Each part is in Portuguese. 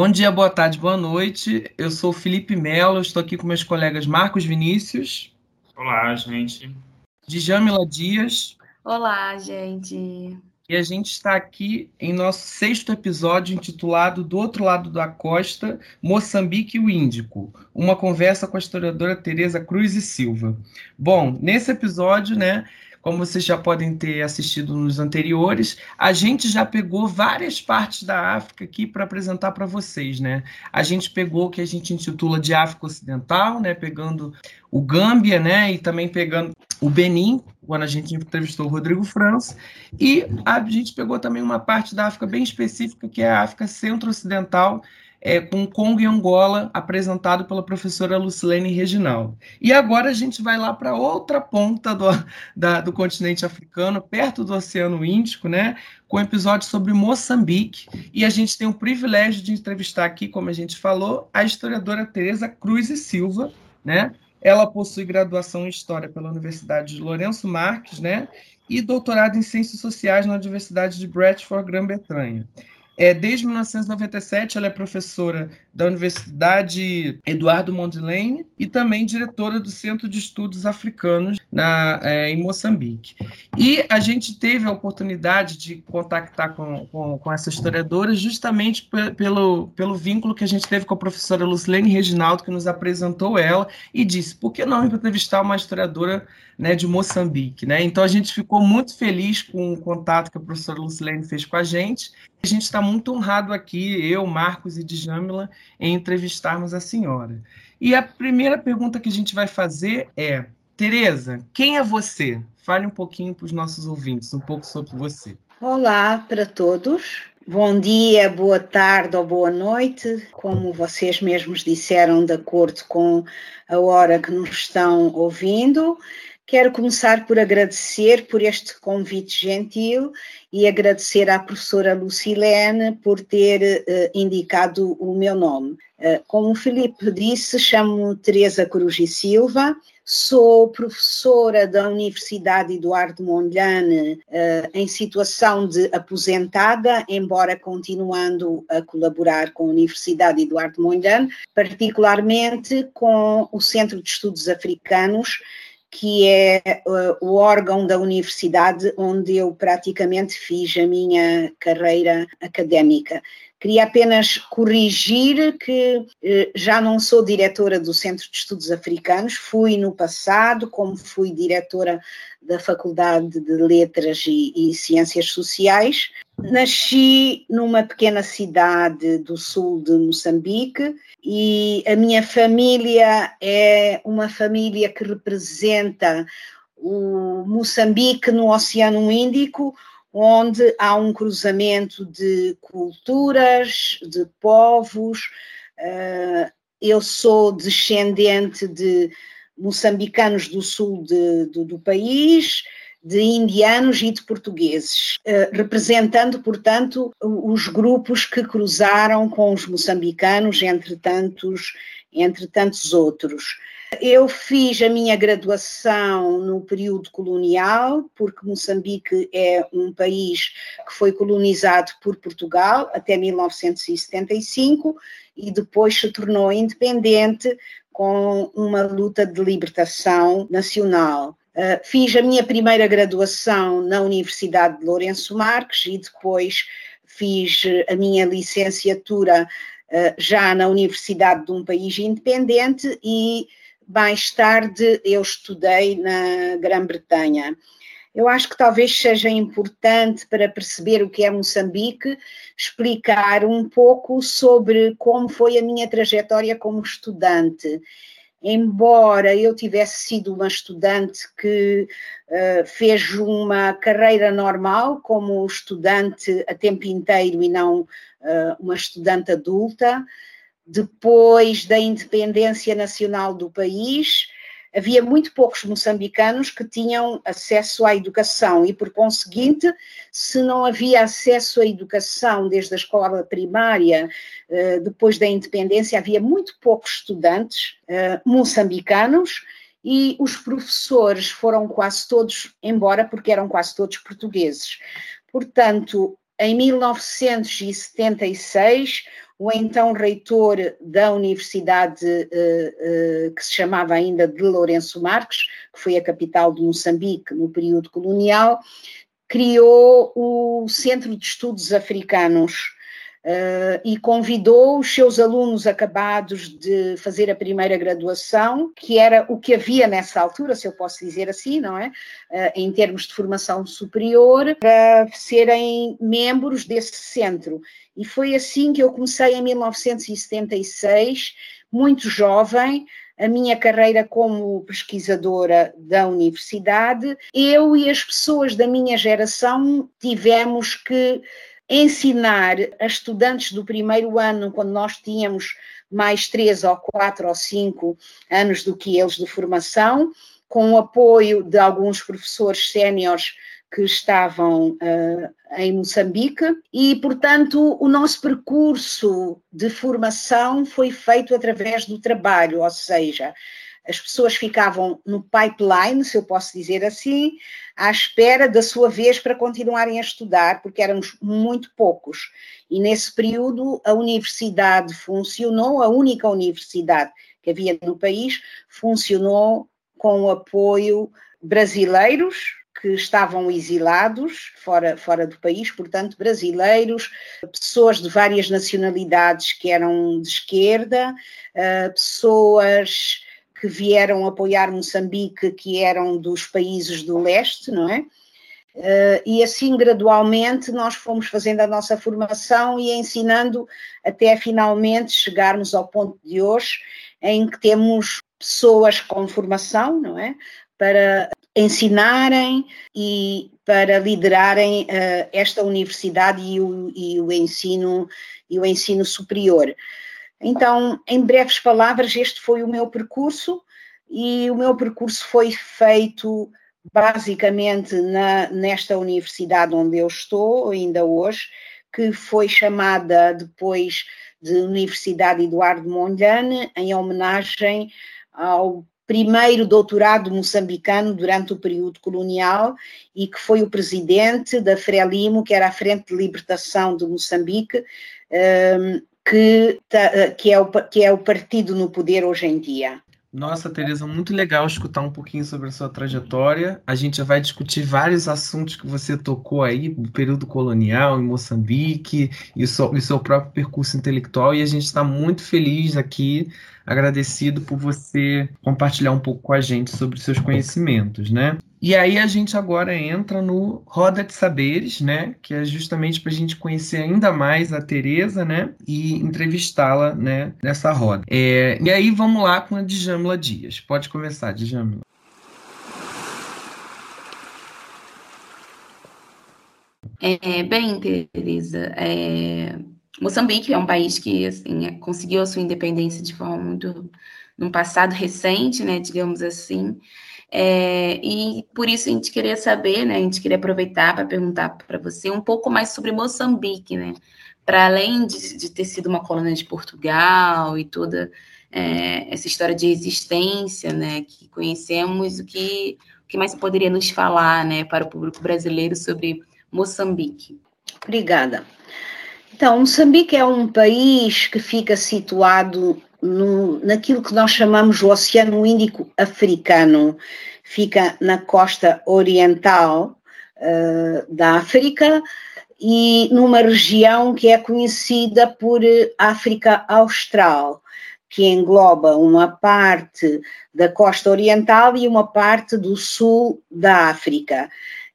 Bom dia, boa tarde, boa noite. Eu sou o Felipe Melo, estou aqui com meus colegas Marcos Vinícius. Olá, gente. Djamila Dias. Olá, gente. E a gente está aqui em nosso sexto episódio intitulado Do Outro Lado da Costa, Moçambique e o Índico, uma conversa com a historiadora Tereza Cruz e Silva. Bom, nesse episódio, né, como vocês já podem ter assistido nos anteriores, a gente já pegou várias partes da África aqui para apresentar para vocês, né? A gente pegou o que a gente intitula de África Ocidental, né? Pegando o Gâmbia, né? E também pegando o Benin, quando a gente entrevistou o Rodrigo França, e a gente pegou também uma parte da África bem específica, que é a África Centro-Ocidental, é, com Congo e Angola, apresentado pela professora Lucilene Reginaldo. E agora a gente vai lá para outra ponta do, da, do continente africano, perto do Oceano Índico, né, com um episódio sobre Moçambique. E a gente tem o privilégio de entrevistar aqui, como a gente falou, a historiadora Tereza Cruz e Silva, né? Ela possui graduação em História pela Universidade de Lourenço Marques, né? E doutorado em Ciências Sociais na Universidade de Bradford, Grã-Bretanha. É, desde 1997, ela é professora da Universidade Eduardo Mondlane e também diretora do Centro de Estudos Africanos na, é, em Moçambique. E a gente teve a oportunidade de contactar com, com, com essa historiadora justamente pelo, pelo vínculo que a gente teve com a professora Lucilene Reginaldo, que nos apresentou ela e disse: por que não entrevistar uma historiadora né, de Moçambique? Né? Então a gente ficou muito feliz com o contato que a professora Lucilene fez com a gente a gente está muito honrado aqui, eu, Marcos e Djamila, em entrevistarmos a senhora. E a primeira pergunta que a gente vai fazer é: Tereza, quem é você? Fale um pouquinho para os nossos ouvintes, um pouco sobre você. Olá para todos. Bom dia, boa tarde ou boa noite, como vocês mesmos disseram, de acordo com a hora que nos estão ouvindo. Quero começar por agradecer por este convite gentil e agradecer à professora Lucilene por ter uh, indicado o meu nome. Uh, como o Filipe disse, chamo-me Teresa Cruz e Silva, sou professora da Universidade Eduardo Mondlane uh, em situação de aposentada, embora continuando a colaborar com a Universidade Eduardo Mondlane, particularmente com o Centro de Estudos Africanos, que é uh, o órgão da universidade onde eu praticamente fiz a minha carreira académica. Queria apenas corrigir que uh, já não sou diretora do Centro de Estudos Africanos, fui no passado, como fui diretora da Faculdade de Letras e, e Ciências Sociais. Nasci numa pequena cidade do sul de Moçambique e a minha família é uma família que representa o Moçambique no Oceano Índico, onde há um cruzamento de culturas, de povos. Eh, eu sou descendente de moçambicanos do sul de, do, do país, de indianos e de portugueses, eh, representando, portanto, os grupos que cruzaram com os moçambicanos, entre tantos, entre tantos outros. Eu fiz a minha graduação no período colonial, porque Moçambique é um país que foi colonizado por Portugal até 1975 e depois se tornou independente com uma luta de libertação nacional. Uh, fiz a minha primeira graduação na Universidade de Lourenço Marques e depois fiz a minha licenciatura uh, já na Universidade de um país independente e mais tarde eu estudei na Grã-Bretanha. Eu acho que talvez seja importante para perceber o que é Moçambique explicar um pouco sobre como foi a minha trajetória como estudante embora eu tivesse sido uma estudante que uh, fez uma carreira normal como estudante a tempo inteiro e não uh, uma estudante adulta, depois da independência nacional do país, havia muito poucos moçambicanos que tinham acesso à educação e, por conseguinte, se não havia acesso à educação desde a escola primária, eh, depois da independência, havia muito poucos estudantes eh, moçambicanos e os professores foram quase todos embora, porque eram quase todos portugueses. Portanto, em 1976, o então reitor da Universidade uh, uh, que se chamava ainda de Lourenço Marques, que foi a capital de Moçambique no período colonial, criou o Centro de Estudos Africanos Uh, e convidou os seus alunos acabados de fazer a primeira graduação, que era o que havia nessa altura, se eu posso dizer assim, não é? Uh, em termos de formação superior, para serem membros desse centro. E foi assim que eu comecei em 1976, muito jovem, a minha carreira como pesquisadora da universidade. Eu e as pessoas da minha geração tivemos que ensinar a estudantes do primeiro ano, quando nós tínhamos mais três ou quatro ou cinco anos do que eles de formação, com o apoio de alguns professores séniores que estavam uh, em Moçambique. E, portanto, o nosso percurso de formação foi feito através do trabalho, ou seja, as pessoas ficavam no pipeline, se eu posso dizer assim, à espera da sua vez para continuarem a estudar, porque éramos muito poucos. E nesse período a universidade funcionou, a única universidade que havia no país, funcionou com o apoio brasileiros que estavam exilados fora, fora do país, portanto, brasileiros, pessoas de várias nacionalidades que eram de esquerda, eh, pessoas que vieram apoiar Moçambique, que eram dos países do leste, não é? Uh, e assim gradualmente nós fomos fazendo a nossa formação e ensinando até finalmente chegarmos ao ponto de hoje em que temos pessoas com formação, não é? Para ensinarem e para liderarem uh, esta universidade e o, e o ensino e o ensino superior. Então, em breves palavras, este foi o meu percurso e o meu percurso foi feito basicamente na, nesta universidade onde eu estou ainda hoje, que foi chamada depois de Universidade Eduardo Mondlane, em homenagem ao primeiro doutorado moçambicano durante o período colonial e que foi o presidente da Frelimo, que era a Frente de Libertação de Moçambique, um, que, que, é o, que é o partido no poder hoje em dia. Nossa, Tereza, muito legal escutar um pouquinho sobre a sua trajetória. A gente já vai discutir vários assuntos que você tocou aí, do período colonial em Moçambique e o seu, o seu próprio percurso intelectual. E a gente está muito feliz aqui, agradecido por você compartilhar um pouco com a gente sobre seus conhecimentos, né? E aí a gente agora entra no Roda de Saberes, né? Que é justamente para a gente conhecer ainda mais a Tereza, né? E entrevistá-la, né? Nessa roda. É, e aí vamos lá com a Djamila Dias. Pode começar, Djamila. É, bem, Tereza, é, Moçambique é um país que assim, é, conseguiu a sua independência de forma muito num passado recente, né, digamos assim, é, e por isso a gente queria saber, né? A gente queria aproveitar para perguntar para você um pouco mais sobre Moçambique, né? Para além de, de, ter sido uma colônia de Portugal e toda é, essa história de existência, né? Que conhecemos, o que, o que mais poderia nos falar, né? Para o público brasileiro sobre Moçambique? Obrigada. Então, Moçambique é um país que fica situado no, naquilo que nós chamamos o Oceano Índico Africano. Fica na costa oriental uh, da África e numa região que é conhecida por África Austral, que engloba uma parte da costa oriental e uma parte do sul da África.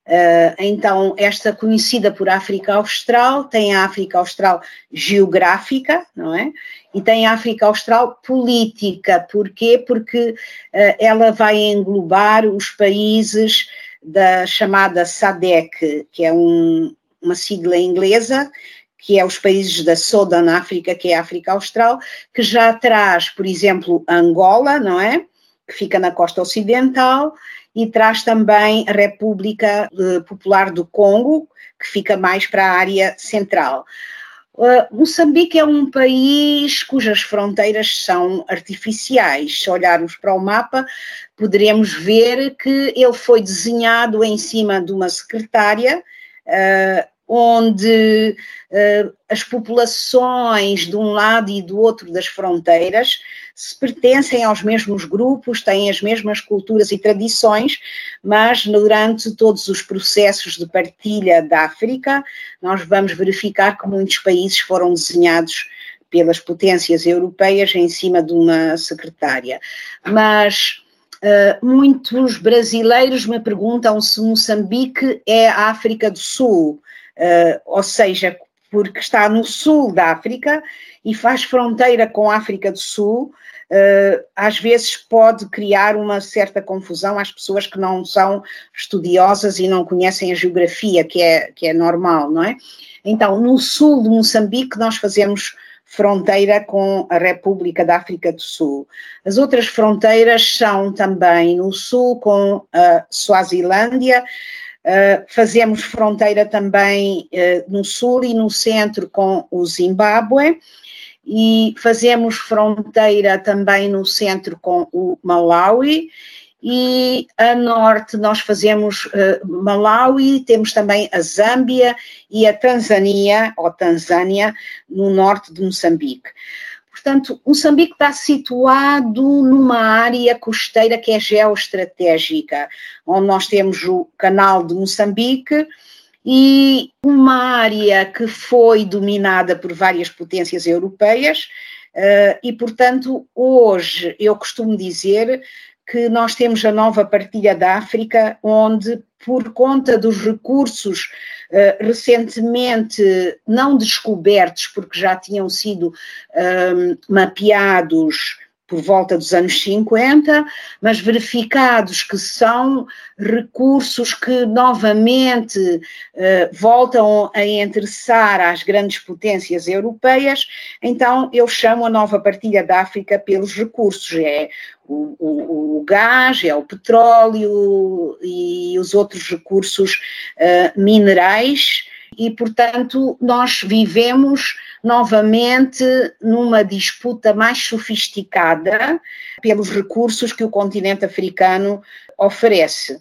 Uh, então, esta conhecida por África Austral, tem a África Austral geográfica, não é? E tem a África Austral política. Porquê? Porque uh, ela vai englobar os países da chamada SADC, que é um, uma sigla inglesa, que é os países da Southern África, que é a África Austral, que já traz, por exemplo, Angola, não é? Que fica na costa ocidental, e traz também a República eh, Popular do Congo, que fica mais para a área central. Uh, Moçambique é um país cujas fronteiras são artificiais. Se olharmos para o mapa, poderemos ver que ele foi desenhado em cima de uma secretária uh, onde uh, as populações de um lado e do outro das fronteiras se pertencem aos mesmos grupos, têm as mesmas culturas e tradições, mas durante todos os processos de partilha da África, nós vamos verificar que muitos países foram desenhados pelas potências europeias em cima de uma secretária. Mas uh, muitos brasileiros me perguntam se Moçambique é a África do Sul, uh, ou seja, porque está no sul da África e faz fronteira com a África do Sul, uh, às vezes pode criar uma certa confusão às pessoas que não são estudiosas e não conhecem a geografia, que é, que é normal, não é? Então, no sul de Moçambique, nós fazemos fronteira com a República da África do Sul. As outras fronteiras são também no sul com a Suazilândia, uh, fazemos fronteira também uh, no sul e no centro com o Zimbábue, e fazemos fronteira também no centro com o Malawi e a norte nós fazemos uh, Malawi, temos também a Zâmbia e a Tanzânia, ou Tanzânia, no norte de Moçambique. Portanto, Moçambique está situado numa área costeira que é geoestratégica, onde nós temos o canal de Moçambique, e uma área que foi dominada por várias potências europeias, uh, e, portanto, hoje eu costumo dizer que nós temos a nova partilha da África, onde, por conta dos recursos uh, recentemente não descobertos, porque já tinham sido uh, mapeados por volta dos anos 50, mas verificados que são recursos que novamente uh, voltam a interessar às grandes potências europeias, então eu chamo a nova partilha da África pelos recursos, é o, o, o gás, é o petróleo e os outros recursos uh, minerais, e portanto nós vivemos novamente numa disputa mais sofisticada pelos recursos que o continente africano oferece.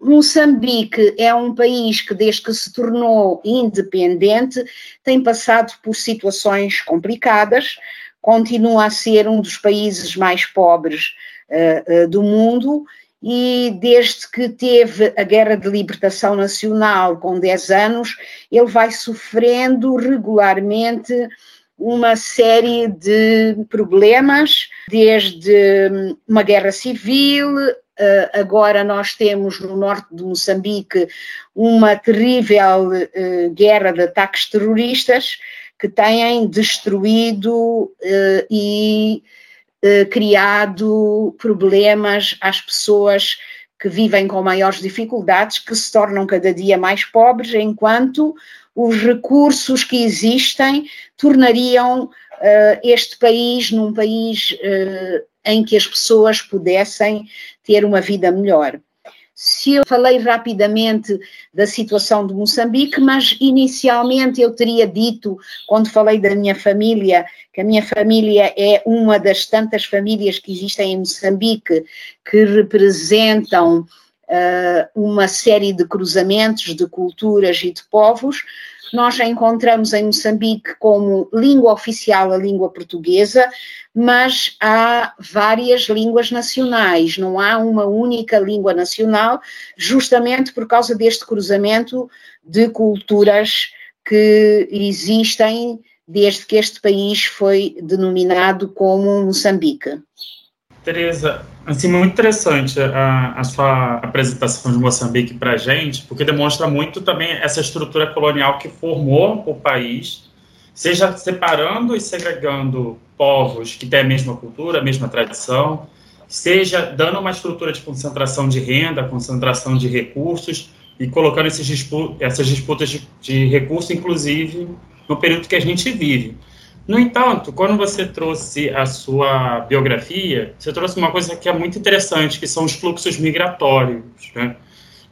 Moçambique é um país que, desde que se tornou independente, tem passado por situações complicadas, continua a ser um dos países mais pobres uh, uh, do mundo e desde que teve a Guerra de Libertação Nacional com 10 anos, ele vai sofrendo regularmente uma série de problemas, desde hum, uma guerra civil, agora nós temos no norte de Moçambique uma terrível eh, guerra de ataques terroristas que têm destruído eh, e criado problemas às pessoas que vivem com maiores dificuldades, que se tornam cada dia mais pobres, enquanto os recursos que existem tornariam este país num país em que as pessoas pudessem ter uma vida melhor. Se eu falei rapidamente da situação de Moçambique, mas inicialmente eu teria dito, quando falei da minha família, que a minha família é uma das tantas famílias que existem em Moçambique que representam uma série de cruzamentos de culturas e de povos. Nós já encontramos em Moçambique como língua oficial a língua portuguesa, mas há várias línguas nacionais, não há uma única língua nacional, justamente por causa deste cruzamento de culturas que existem desde que este país foi denominado como Moçambique. Tereza, assim, muito interessante a, a sua apresentação de Moçambique para a gente, porque demonstra muito também essa estrutura colonial que formou o país, seja separando e segregando povos que têm a mesma cultura, a mesma tradição, seja dando uma estrutura de concentração de renda, concentração de recursos e colocando esses essas disputas de, de recursos, inclusive, no período que a gente vive. No entanto, quando você trouxe a sua biografia, você trouxe uma coisa que é muito interessante, que são os fluxos migratórios. Né?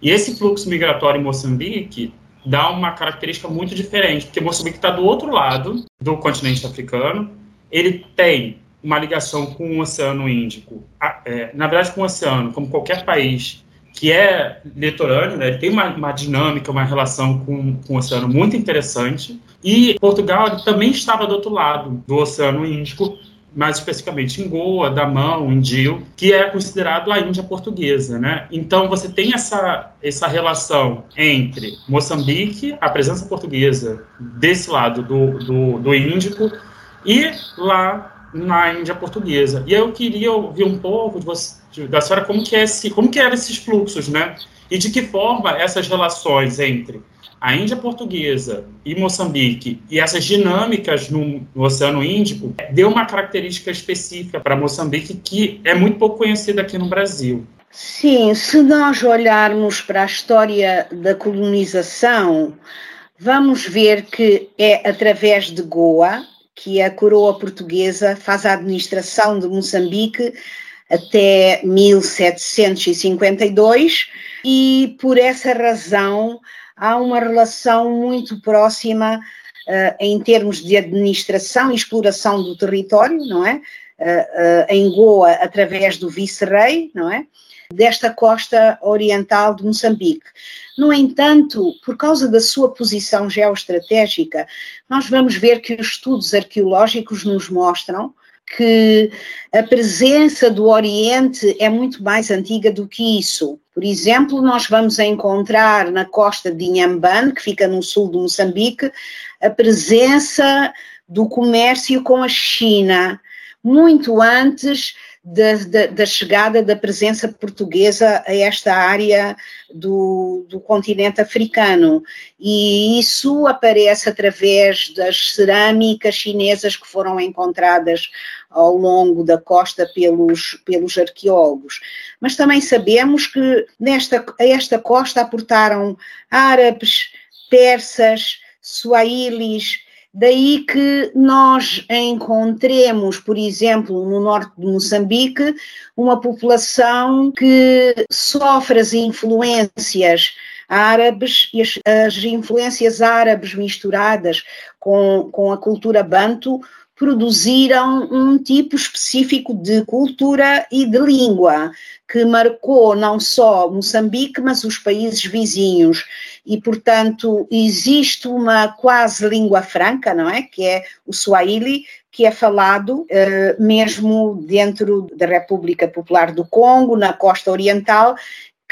E esse fluxo migratório em Moçambique dá uma característica muito diferente, porque Moçambique está do outro lado do continente africano, ele tem uma ligação com o Oceano Índico, é, na verdade com o oceano, como qualquer país que é litorâneo, né? ele tem uma, uma, dinâmica, uma relação com, com o oceano muito interessante. E Portugal também estava do outro lado do Oceano Índico, mais especificamente em Goa, Damão, Indil, que é considerado a Índia portuguesa, né? Então você tem essa, essa relação entre Moçambique, a presença portuguesa desse lado do, do, do Índico, e lá na Índia portuguesa. E eu queria ouvir um pouco de você, da senhora como que, é esse, como que eram esses fluxos, né? E de que forma essas relações entre a Índia portuguesa e Moçambique e essas dinâmicas no, no, Oceano Índico deu uma característica específica para Moçambique que é muito pouco conhecida aqui no Brasil. Sim, se nós olharmos para a história da colonização, vamos ver que é através de Goa que a coroa portuguesa faz a administração de Moçambique até 1752 e por essa razão há uma relação muito próxima uh, em termos de administração e exploração do território, não é? Uh, uh, em Goa, através do vice-rei, não é? Desta costa oriental de Moçambique. No entanto, por causa da sua posição geoestratégica, nós vamos ver que os estudos arqueológicos nos mostram que a presença do Oriente é muito mais antiga do que isso. Por exemplo, nós vamos encontrar na costa de Inhambane, que fica no sul de Moçambique, a presença do comércio com a China, muito antes da, da, da, chegada da presença portuguesa a esta área do, do, continente africano. E isso aparece através das cerâmicas chinesas que foram encontradas ao longo da costa pelos, pelos arqueólogos. Mas também sabemos que nesta, a esta costa aportaram árabes, persas, suaílis, Daí que nós encontremos, por exemplo, no norte de Moçambique, uma população que sofre as influências árabes e as, as influências árabes misturadas com, com a cultura banto produziram um tipo específico de cultura e de língua que marcou não só Moçambique, mas os países vizinhos. E, portanto, existe uma quase língua franca, não é? Que é o Swahili, que é falado uh, mesmo dentro da República Popular do Congo, na costa oriental,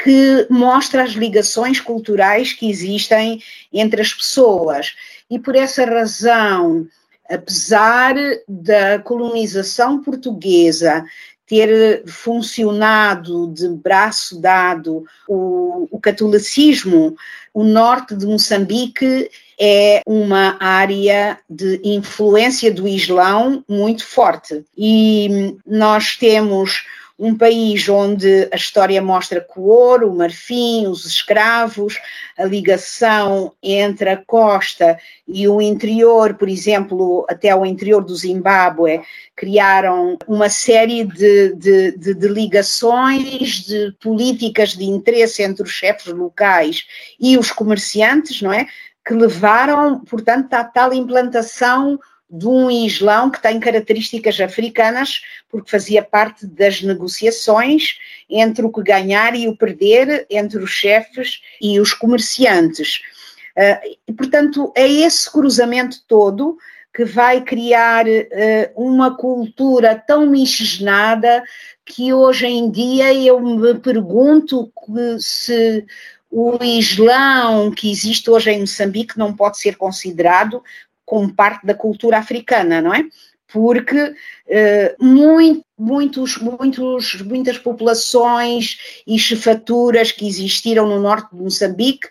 que mostra as ligações culturais que existem entre as pessoas. E por essa razão, apesar da colonização portuguesa ter funcionado de braço dado o, o catolicismo, o norte de Moçambique é uma área de influência do Islão muito forte. E nós temos um país onde a história mostra que o ouro, o marfim, os escravos, a ligação entre a costa e o interior, por exemplo, até o interior do Zimbábue, criaram uma série de, de, de, de ligações, de políticas de interesse entre os chefes locais e os comerciantes, não é? Que levaram, portanto, à tal implantação de um Islão que tem características africanas, porque fazia parte das negociações entre o que ganhar e o perder entre os chefes e os comerciantes. Uh, e, portanto, é esse cruzamento todo que vai criar uh, uma cultura tão miscigenada que hoje em dia eu me pergunto se o Islão que existe hoje em Moçambique não pode ser considerado como parte da cultura africana, não é? Porque eh, muito, muitos, muitos, muitas populações e chefaturas que existiram no norte de Moçambique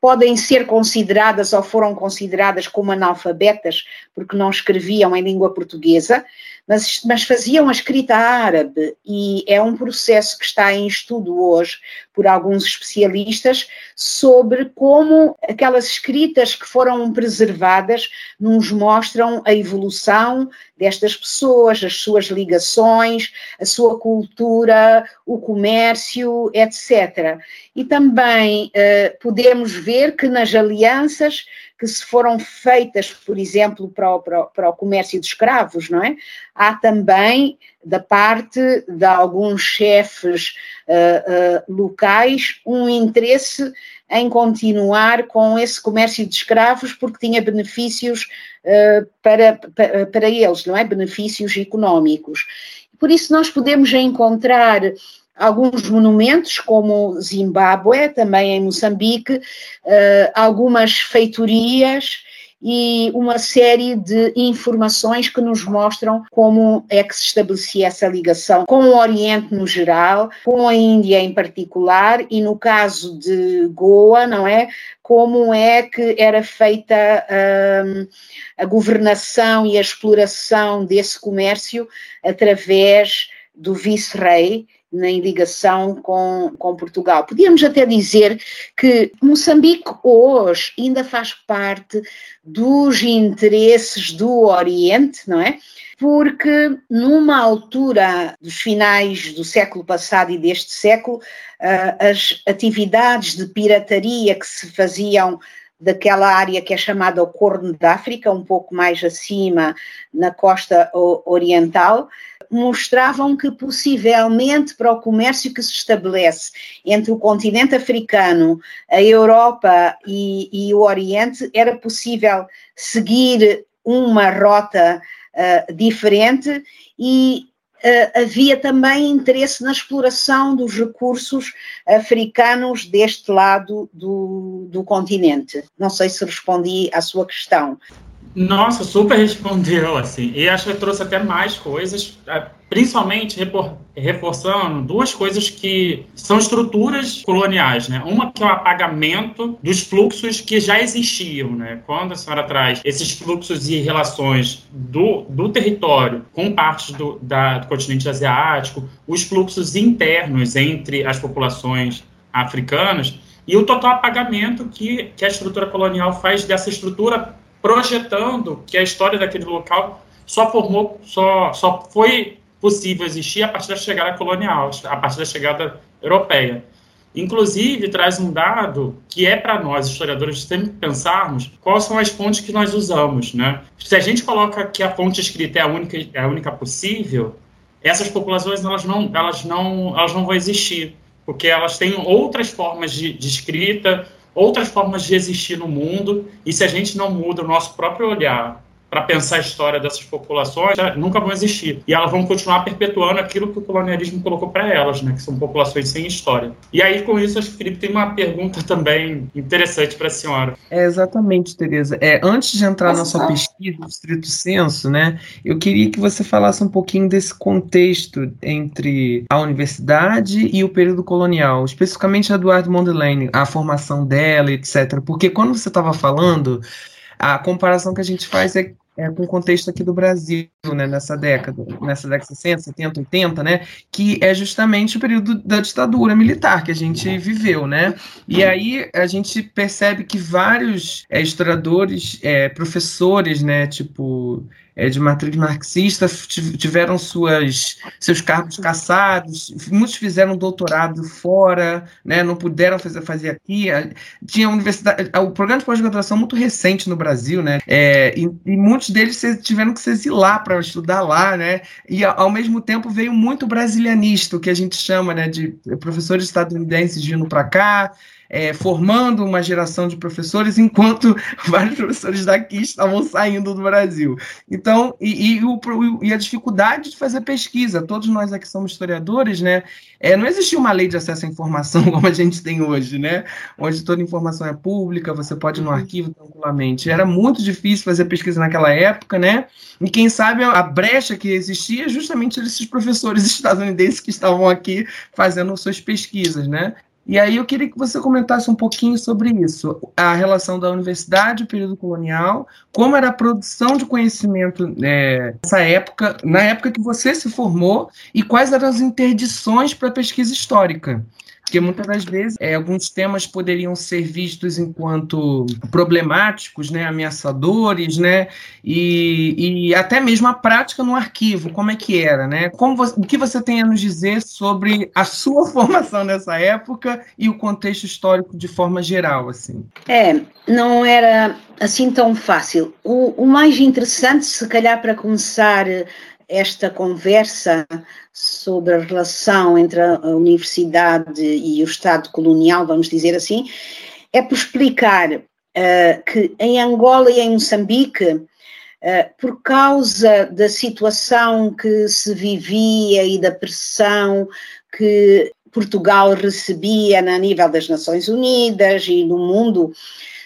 podem ser consideradas ou foram consideradas como analfabetas porque não escreviam em língua portuguesa, mas, mas faziam a escrita árabe e é um processo que está em estudo hoje por alguns especialistas sobre como aquelas escritas que foram preservadas nos mostram a evolução destas pessoas, as suas ligações, a sua cultura, o comércio, etc. E também eh, podemos ver que nas alianças que se foram feitas, por exemplo, para o, para para o comércio de escravos, não é? Há também da parte de alguns chefes uh, uh, locais um interesse em continuar com esse comércio de escravos porque tinha benefícios uh, para, para, para eles, não é? Benefícios económicos. Por isso nós podemos encontrar alguns monumentos, como Zimbábue, também em Moçambique, algumas feitorias e uma série de informações que nos mostram como é que se estabelecia essa ligação com o Oriente no geral, com a Índia em particular e no caso de Goa, não é? Como é que era feita hum, a governação e a exploração desse comércio através do vice-rei em ligação com, com Portugal. Podíamos até dizer que Moçambique hoje ainda faz parte dos interesses do Oriente, não é? Porque numa altura dos finais do século passado e deste século, ah, as atividades de pirataria que se faziam daquela área que é chamada o Corno da África, um pouco mais acima na costa oriental, mostravam que possivelmente para o comércio que se estabelece entre o continente africano, a Europa e, e o Oriente, era possível seguir uma rota uh, diferente e uh, havia também interesse na exploração dos recursos africanos deste lado do, do continente. Não sei se respondi à sua questão. Nossa, super respondeu, assim. E acho que trouxe até mais coisas, é, principalmente reforçando duas coisas que são estruturas coloniais, né? Uma que é o apagamento dos fluxos que já existiam, né? Quando a senhora traz esses fluxos e relações do, do território com partes do, da, do continente asiático, os fluxos internos entre as populações africanas, e o total apagamento que, que a estrutura colonial faz dessa estrutura projetando que a história daquele local só formou, só, só foi possível existir a partir da chegada colonial, a partir da chegada europeia. Inclusive, traz um dado que é para nós, historiadores, sempre pensarmos quais são as fontes que nós usamos. Né? Se a gente coloca que a fonte escrita é a única, é a única possível, essas populações elas não, elas não, elas não vão existir, porque elas têm outras formas de, de escrita, outras formas de existir no mundo, e se a gente não muda o nosso próprio olhar para pensar a história dessas populações, nunca vão existir. E elas vão continuar perpetuando aquilo que o colonialismo colocou para elas, né, que são populações sem história. E aí, com isso, acho que o Felipe tem uma pergunta também interessante para a senhora. É, exatamente, Tereza. É, antes de entrar Nossa. na sua pesquisa, do estrito senso, né, eu queria que você falasse um pouquinho desse contexto entre a universidade e o período colonial, especificamente a Eduardo Mondlane, a formação dela, etc. Porque quando você estava falando, a comparação que a gente faz é é, com o contexto aqui do Brasil, né, nessa década, nessa década 60, 70, 80, né, que é justamente o período da ditadura militar que a gente viveu, né, e aí a gente percebe que vários é, historiadores, é, professores, né, tipo é, de matriz marxista tiveram suas, seus cargos cassados, muitos fizeram doutorado fora, né, não puderam fazer, fazer aqui. Tinha universidade, o programa de pós-graduação muito recente no Brasil, né, é, e, e, muitos deles tiveram que se exilar para estudar lá, né, e ao mesmo tempo veio muito brasilianista, o que a gente chama né, de professores estadunidenses vindo para cá, é, formando uma geração de professores, enquanto vários professores daqui estavam saindo do Brasil. Então, e, e, o, e, a dificuldade de fazer pesquisa, todos nós aqui somos historiadores, né? É, não existia uma lei de acesso à informação como a gente tem hoje, né? Onde toda informação é pública, você pode ir no uhum. arquivo tranquilamente. Era muito difícil fazer pesquisa naquela época, né? E quem sabe a brecha que existia é justamente esses professores estadunidenses que estavam aqui fazendo suas pesquisas, né? E aí eu queria que você comentasse um pouquinho sobre isso, a relação da universidade, o período colonial, como era a produção de conhecimento é, nessa época, na época que você se formou, e quais eram as interdições para a pesquisa histórica. Porque muitas das vezes é, alguns temas poderiam ser vistos enquanto problemáticos, né, ameaçadores, né, e, e até mesmo a prática no arquivo, como é que era, né? Como você, o que você tem a nos dizer sobre a sua formação nessa época e o contexto histórico de forma geral, assim? É, não era assim tão fácil. O, o mais interessante, se calhar para começar esta conversa sobre a relação entre a universidade e o Estado colonial, vamos dizer assim, é por explicar uh, que em Angola e em Moçambique, uh, por causa da situação que se vivia e da pressão que Portugal recebia na nível das Nações Unidas e no mundo,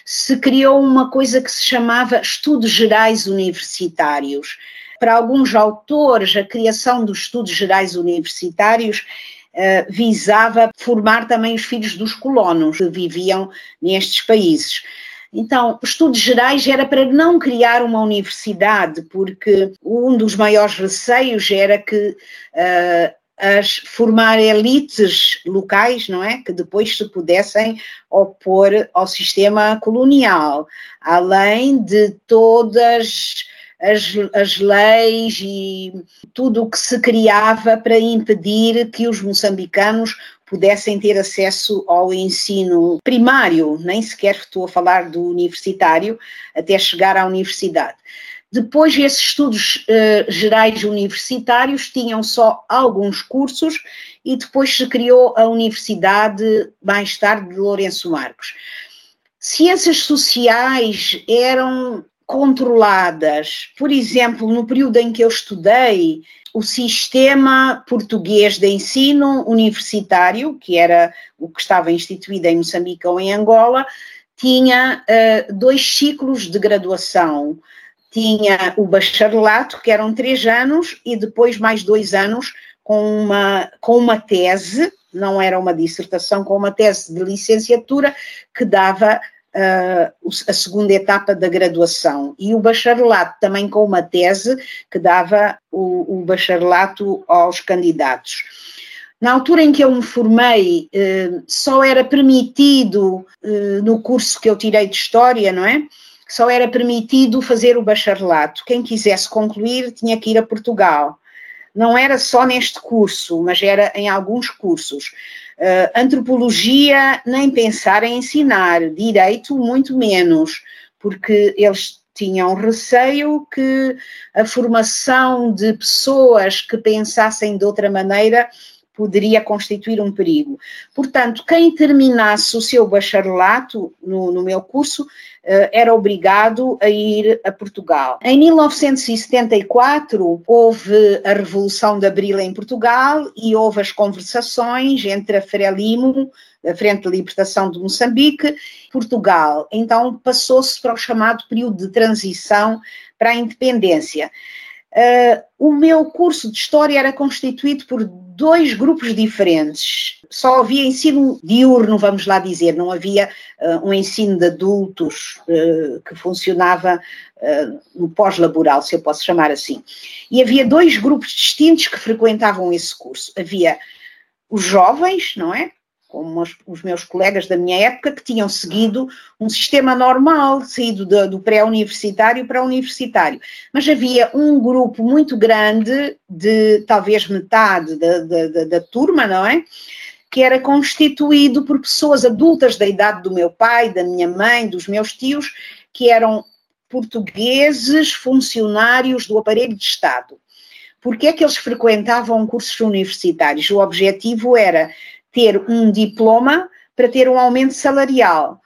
se criou uma coisa que se chamava Estudos Gerais Universitários para alguns autores, a criação dos estudos gerais universitários uh, visava formar também os filhos dos colonos que viviam nestes países. Então, estudos gerais era para não criar uma universidade, porque um dos maiores receios era que uh, as formar elites locais, não é, que depois se pudessem opor ao sistema colonial, além de todas as, as leis e tudo o que se criava para impedir que os moçambicanos pudessem ter acesso ao ensino primário, nem sequer estou a falar do universitário, até chegar à universidade. Depois, esses estudos uh, gerais universitários tinham só alguns cursos e depois se criou a Universidade, mais tarde, de Lourenço Marcos. Ciências sociais eram controladas. Por exemplo, no período em que eu estudei, o sistema português de ensino universitário, que era o que estava instituído em Moçambique ou em Angola, tinha uh, dois ciclos de graduação. Tinha o bacharelato, que eram três anos, e depois mais dois anos com uma, com uma tese, não era uma dissertação, com uma tese de licenciatura que dava uh, a segunda etapa da graduação e o bacharelato também com uma tese que dava o, o bacharelato aos candidatos. Na altura em que eu me formei, uh, só era permitido, uh, no curso que eu tirei de História, não é? Só era permitido fazer o bacharelato. Quem quisesse concluir tinha que ir a Portugal. Não era só neste curso, mas era em alguns cursos. Uh, antropologia, nem pensar em ensinar, direito, muito menos, porque eles tinham receio que a formação de pessoas que pensassem de outra maneira poderia constituir um perigo. Portanto, quem terminasse o seu bacharelato no, no meu curso uh, era obrigado a ir a Portugal. Em 1974 houve a Revolução de Abril em Portugal e houve as conversações entre a Frelimo, a Frente de Libertação de Moçambique, Portugal. Então passou-se para o chamado período de transição para a independência. Uh, o meu curso de História era constituído por dois grupos diferentes. Só havia ensino diurno, vamos lá dizer, não havia uh, um ensino de adultos uh, que funcionava no pós-laboral, se eu posso chamar assim. E havia dois grupos distintos que frequentavam esse curso. Havia os jovens, não é? Como os, meus colegas da minha época, que tinham seguido um sistema normal, saído do, do pré-universitário para universitário. Mas havia um grupo muito grande, de talvez metade da, da, da turma, não é? Que era constituído por pessoas adultas da idade do meu pai, da minha mãe, dos meus tios, que eram portugueses funcionários do aparelho de Estado. Por que é que eles frequentavam cursos universitários? O objetivo era ter um diploma para ter um aumento salarial.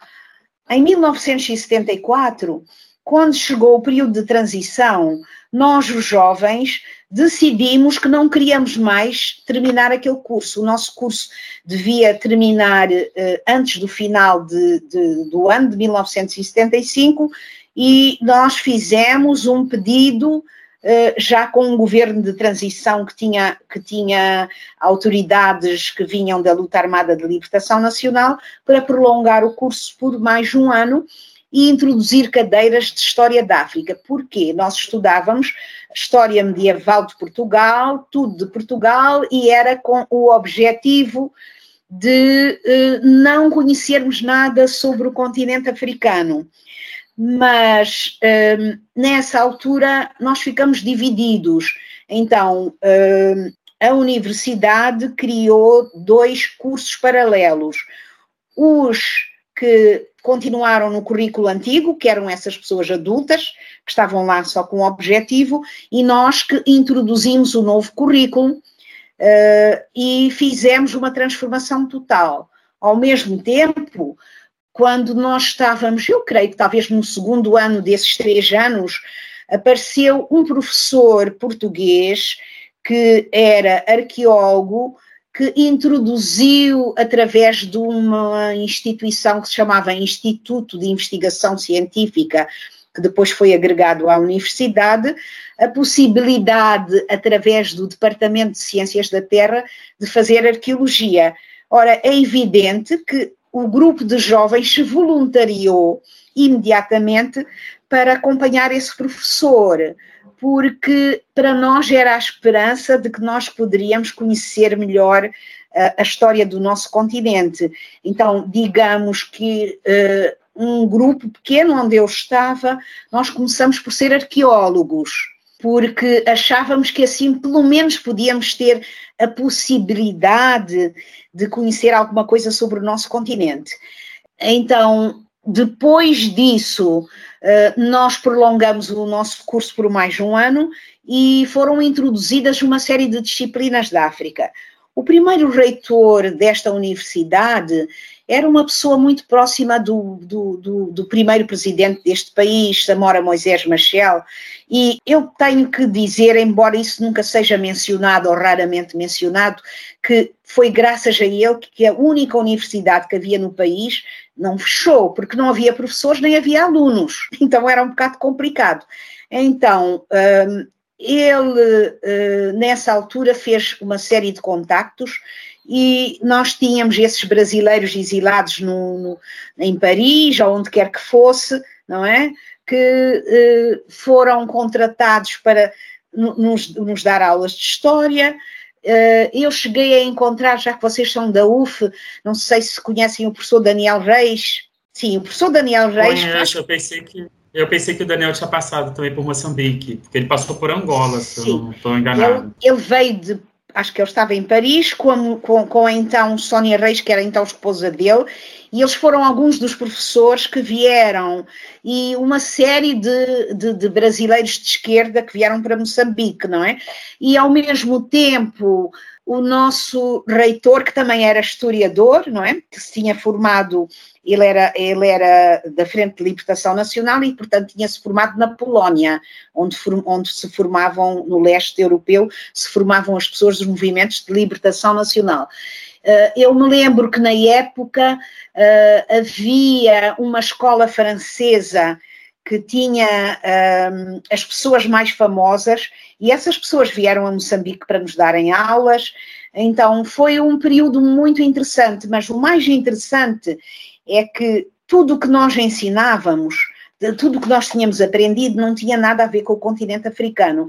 Em 1974, quando chegou o período de transição, nós, os jovens, decidimos que não queríamos mais terminar aquele curso. O nosso curso devia terminar uh, antes do final de, de, do ano de 1975 e nós fizemos um pedido eh, já com um governo de transição que tinha, que tinha autoridades que vinham da luta armada de libertação nacional, para prolongar o curso por mais um ano e introduzir cadeiras de História da África. Porquê? Nós estudávamos História Medieval de Portugal, tudo de Portugal, e era com o objetivo de eh, não conhecermos nada sobre o continente africano mas um, nessa altura nós ficamos divididos. Então, um, a universidade criou dois cursos paralelos. Os que continuaram no currículo antigo, que eram essas pessoas adultas, que estavam lá só com um objetivo, e nós que introduzimos o novo currículo uh, e fizemos uma transformação total. Ao mesmo tempo, quando nós estávamos, eu creio que talvez no segundo ano desses três anos, apareceu um professor português que era arqueólogo que introduziu, através de uma instituição que se chamava Instituto de Investigação Científica, que depois foi agregado à universidade, a possibilidade, através do Departamento de Ciências da Terra, de fazer arqueologia. Ora, é evidente que o grupo de jovens se voluntariou imediatamente para acompanhar esse professor porque para nós era a esperança de que nós poderíamos conhecer melhor uh, a história do nosso continente. Então, digamos que uh, um grupo pequeno onde eu estava, nós começamos por ser arqueólogos, porque achávamos que assim pelo menos podíamos ter a possibilidade de conhecer alguma coisa sobre o nosso continente. Então, depois disso, eh, nós prolongamos o nosso curso por mais um ano e foram introduzidas uma série de disciplinas da África. O primeiro reitor desta universidade era uma pessoa muito próxima do, do, do, do, primeiro presidente deste país, Samora Moisés Machel, e eu tenho que dizer, embora isso nunca seja mencionado ou raramente mencionado, que foi graças a ele que a única universidade que havia no país não fechou, porque não havia professores nem havia alunos, então era um bocado complicado. Então, hum, ele, hum, nessa altura, fez uma série de contactos e nós tínhamos esses brasileiros exilados no, no, em Paris, ou onde quer que fosse, não é? Que hum, foram contratados para nos, nos dar aulas de história, Uh, eu cheguei a encontrar, já que vocês são da UF, não sei se conhecem o professor Daniel Reis. Sim, o professor Daniel Reis. Conheço, eu pensei que. Eu pensei que o Daniel tinha passado também por Moçambique, porque ele passou por Angola, se Sim. eu não estou enganado. Ele, ele, veio de. Acho que ele estava em Paris com, com, com a então Sónia Reis, que era então esposa dele, e eles foram alguns dos professores que vieram, e uma série de, de, de, brasileiros de esquerda que vieram para Moçambique, não é? E ao mesmo tempo o nosso reitor, que também era historiador, não é? Que se tinha formado, ele era, ele era da Frente de Libertação Nacional e, portanto, tinha-se formado na Polónia, onde, onde se formavam, no leste europeu, se formavam as pessoas dos movimentos de libertação nacional. Eh, eu me lembro que na época uh, havia uma escola francesa que tinha uh, as pessoas mais famosas e essas pessoas vieram a Moçambique para nos darem aulas. Então foi um período muito interessante, mas o mais interessante é que tudo o que nós ensinávamos, tudo o que nós tínhamos aprendido, não tinha nada a ver com o continente africano.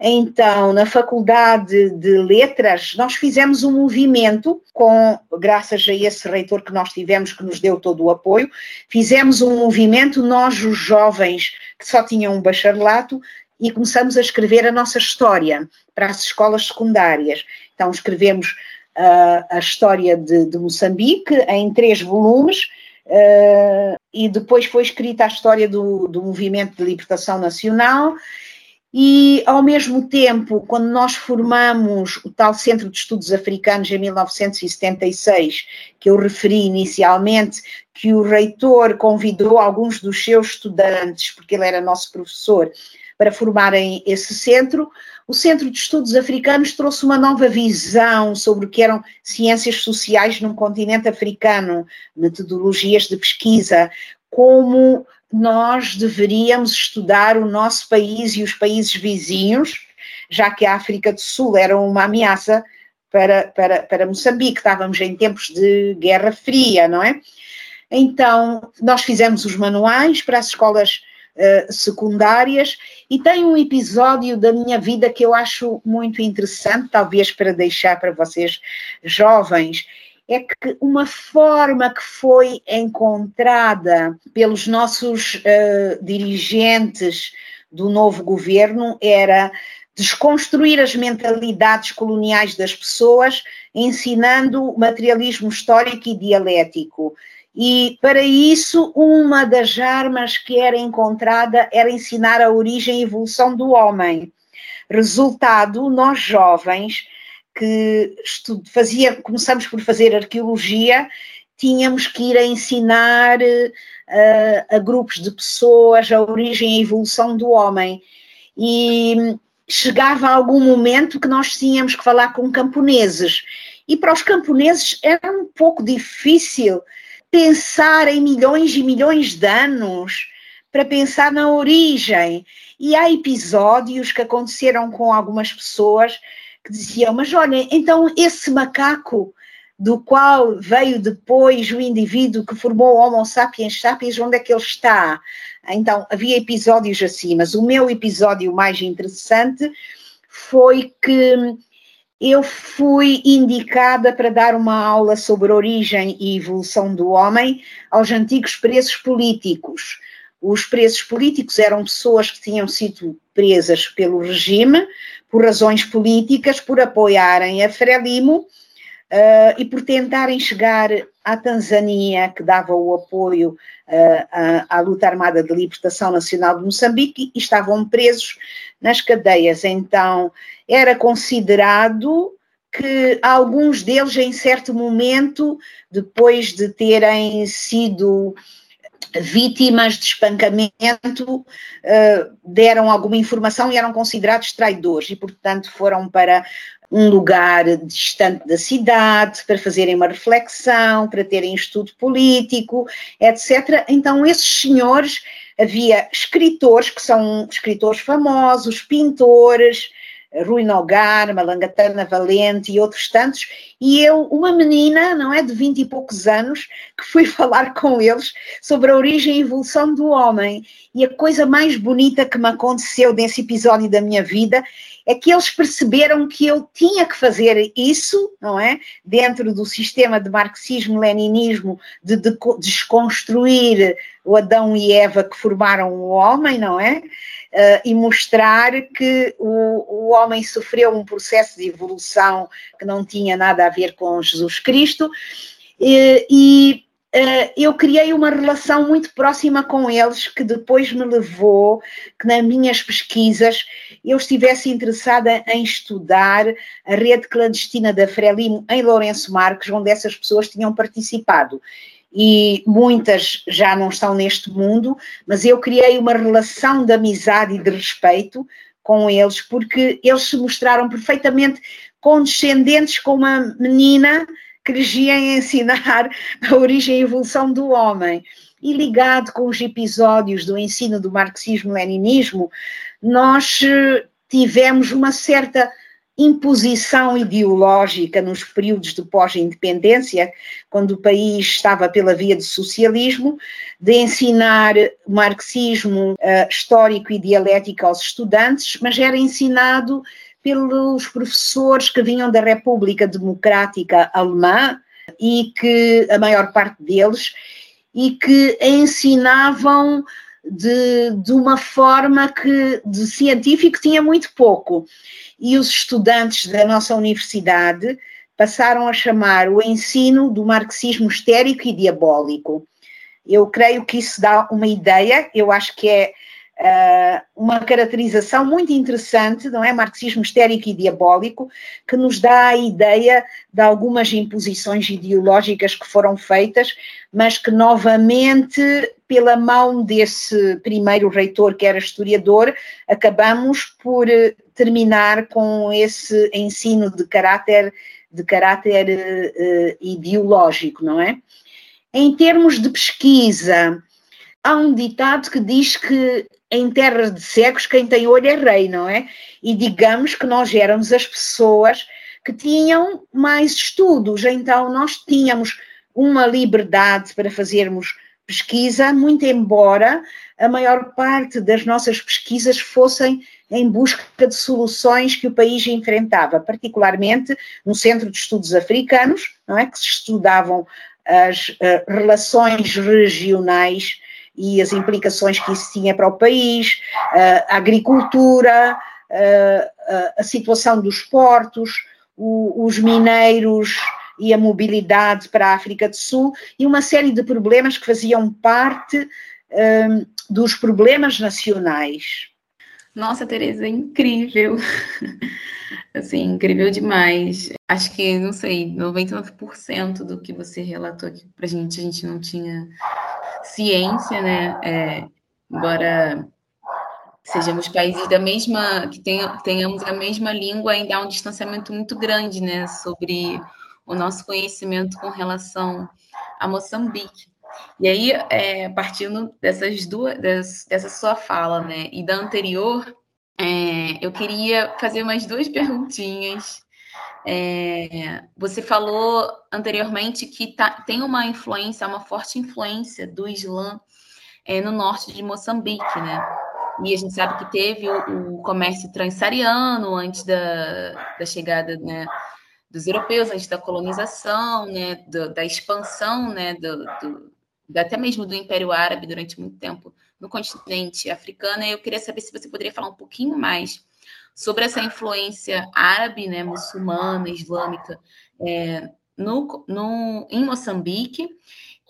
Então, na Faculdade de Letras, nós fizemos um movimento com, graças a esse reitor que nós tivemos, que nos deu todo o apoio, fizemos um movimento, nós, os jovens que só tinham um bacharelato, e começamos a escrever a nossa história para as escolas secundárias. Então, escrevemos uh, a história de, de, Moçambique em três volumes. Uh, e depois foi escrita a história do, do movimento de libertação nacional e, ao mesmo tempo, quando nós formamos o tal Centro de Estudos Africanos em 1976, que eu referi inicialmente, que o reitor convidou alguns dos seus estudantes, porque ele era nosso professor, para formarem esse centro, o Centro de Estudos Africanos trouxe uma nova visão sobre o que eram ciências sociais num continente africano, metodologias de pesquisa, como nós deveríamos estudar o nosso país e os países vizinhos, já que a África do Sul era uma ameaça para, para, para Moçambique, estávamos em tempos de Guerra Fria, não é? Então, nós fizemos os manuais para as escolas uh, secundárias e tem um episódio da minha vida que eu acho muito interessante, talvez para deixar para vocês jovens, é que uma forma que foi encontrada pelos nossos uh, dirigentes do novo governo era desconstruir as mentalidades coloniais das pessoas, ensinando materialismo histórico e dialético. E para isso, uma das armas que era encontrada era ensinar a origem e evolução do homem. Resultado, nós jovens que fazia, começamos por fazer arqueologia, tínhamos que ir a ensinar uh, a grupos de pessoas a origem e a evolução do homem. E chegava algum momento que nós tínhamos que falar com camponeses. E para os camponeses era um pouco difícil pensar em milhões e milhões de anos para pensar na origem. E há episódios que aconteceram com algumas pessoas que diziam: Mas olha, então esse macaco do qual veio depois o indivíduo que formou o Homo sapiens sapiens, onde é que ele está? Então, havia episódios assim, mas o meu episódio mais interessante foi que eu fui indicada para dar uma aula sobre origem e evolução do homem aos antigos presos políticos. Os presos políticos eram pessoas que tinham sido presas pelo regime por razões políticas, por apoiarem a Frelimo uh, e por tentarem chegar à Tanzânia, que dava o apoio uh, à, à luta armada de libertação nacional de Moçambique, e estavam presos nas cadeias. Então, era considerado que alguns deles, em certo momento, depois de terem sido vítimas de espancamento, eh, deram alguma informação e eram considerados traidores e, portanto, foram para um lugar distante da cidade para fazerem uma reflexão, para terem estudo político, etc. Então, esses senhores havia escritores que são escritores famosos, pintores, Rui Nogar, Malangatana Valente e outros tantos, e eu, uma menina, não é, de vinte e poucos anos, que fui falar com eles sobre a origem e evolução do homem. E a coisa mais bonita que me aconteceu nesse episódio da minha vida é que eles perceberam que eu tinha que fazer isso, não é? Dentro do sistema de marxismo-leninismo, de, de desconstruir o Adão e Eva que formaram o homem, não é? Uh, e mostrar que o, o homem sofreu um processo de evolução que não tinha nada a ver com Jesus Cristo. E, e uh, eu criei uma relação muito próxima com eles, que depois me levou que nas minhas pesquisas eu estivesse interessada em estudar a rede clandestina da Frelimo em Lourenço Marques, onde essas pessoas tinham participado e muitas já não estão neste mundo, mas eu criei uma relação de amizade e de respeito com eles, porque eles se mostraram perfeitamente condescendentes com uma menina que lhes ia ensinar a origem e evolução do homem. E ligado com os episódios do ensino do marxismo-leninismo, nós eh, tivemos uma certa imposição ideológica nos períodos de pós-independência, quando o país estava pela via do socialismo, de ensinar marxismo uh, histórico e dialético aos estudantes, mas era ensinado pelos professores que vinham da República Democrática Alemã e que a maior parte deles e que ensinavam de, de uma forma que de científico tinha muito pouco. E os estudantes da nossa universidade passaram a chamar o ensino do marxismo histérico e diabólico. Eu creio que isso dá uma ideia, eu acho que é uma caracterização muito interessante, não é? Marxismo histérico e diabólico, que nos dá a ideia de algumas imposições ideológicas que foram feitas, mas que novamente, pela mão desse primeiro reitor, que era historiador, acabamos por eh, terminar com esse ensino de caráter, de caráter uh, ideológico, não é? Em termos de pesquisa, há um ditado que diz que em terras de cegos quem tem olho é rei, não é? E digamos que nós éramos as pessoas que tinham mais estudos, então nós tínhamos uma liberdade para fazermos pesquisa, muito embora a maior parte das nossas pesquisas fossem em busca de soluções que o país enfrentava, particularmente no Centro de Estudos Africanos, não é? que se estudavam as uh, relações regionais e as implicações que isso tinha para o país, a agricultura, a situação dos portos, os mineiros e a mobilidade para a África do Sul e uma série de problemas que faziam parte dos problemas nacionais. Nossa, Tereza, é incrível. assim, incrível demais. Acho que, não sei, 99% do que você relatou aqui pra gente, a gente não tinha ciência, né? É, embora sejamos países da mesma, que tenhamos a mesma língua, ainda há um distanciamento muito grande, né, sobre o nosso conhecimento com relação a Moçambique. E aí, é, partindo dessas duas, dessa sua fala, né, e da anterior, é, eu queria fazer umas duas perguntinhas. É, você falou anteriormente que tá, tem uma influência, uma forte influência do Islã é, no norte de Moçambique, né? E a gente sabe que teve o, o comércio transsaariano antes da, da chegada né, dos europeus, antes da colonização, né, do, da expansão, né, do, do, até mesmo do Império Árabe durante muito tempo no continente africano. E eu queria saber se você poderia falar um pouquinho mais sobre essa influência árabe, né, muçulmana, islâmica, é, no, no, em Moçambique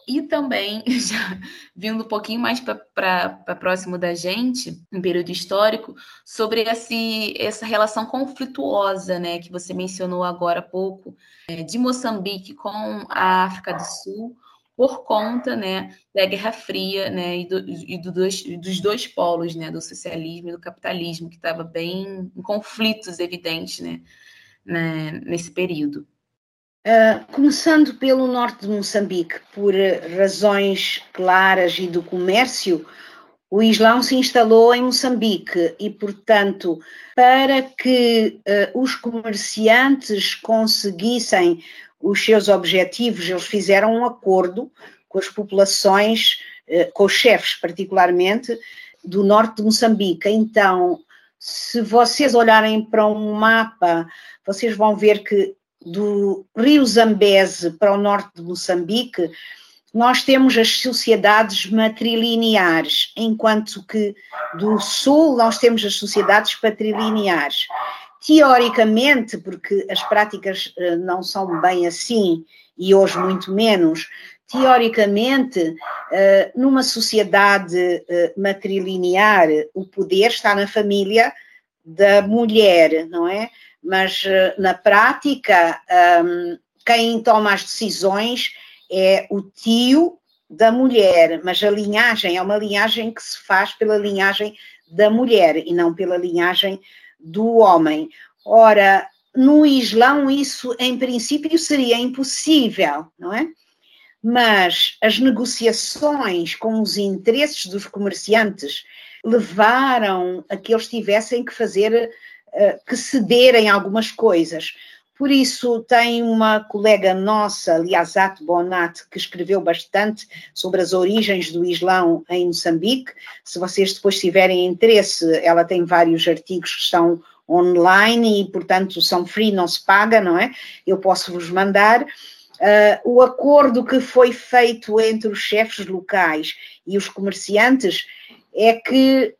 e também, já vindo um pouquinho mais para próximo da gente, um período histórico, sobre esse, essa relação conflituosa né, que você mencionou agora há pouco, é, de Moçambique com a África do Sul, por conta né, da Guerra Fria né, e, do, e do dois, dos dois polos, né, do socialismo e do capitalismo, que estava bem em conflitos evidentes né, né, nesse período. Uh, começando pelo norte de Moçambique, por razões claras e do comércio, o Islão se instalou em Moçambique e, portanto, para que uh, os comerciantes conseguissem os seus objetivos, eles fizeram um acordo com as populações, uh, com os chefes, particularmente, do norte de Moçambique. Então, se vocês olharem para um mapa, vocês vão ver que do rio Zambeze para o norte de Moçambique, nós temos as sociedades matrilineares, enquanto que do sul nós temos as sociedades patrilineares. Teoricamente, porque as práticas eh, não são bem assim, e hoje muito menos, teoricamente, eh, numa sociedade eh, matrilinear, o poder está na família da mulher, não é? mas na prática um, quem toma as decisões é o tio da mulher, mas a linhagem é uma linhagem que se faz pela linhagem da mulher e não pela linhagem do homem. Ora, no Islão isso em princípio seria impossível, não é? Mas as negociações com os interesses dos comerciantes levaram a que eles tivessem que fazer eh, que cederem algumas coisas. Por isso, tem uma colega nossa, Liazat Bonat, que escreveu bastante sobre as origens do Islão em Moçambique. Se vocês depois tiverem interesse, ela tem vários artigos que estão online e, portanto, são free, não se paga, não é? Eu posso vos mandar. Uh, o acordo que foi feito entre os chefes locais e os comerciantes é que,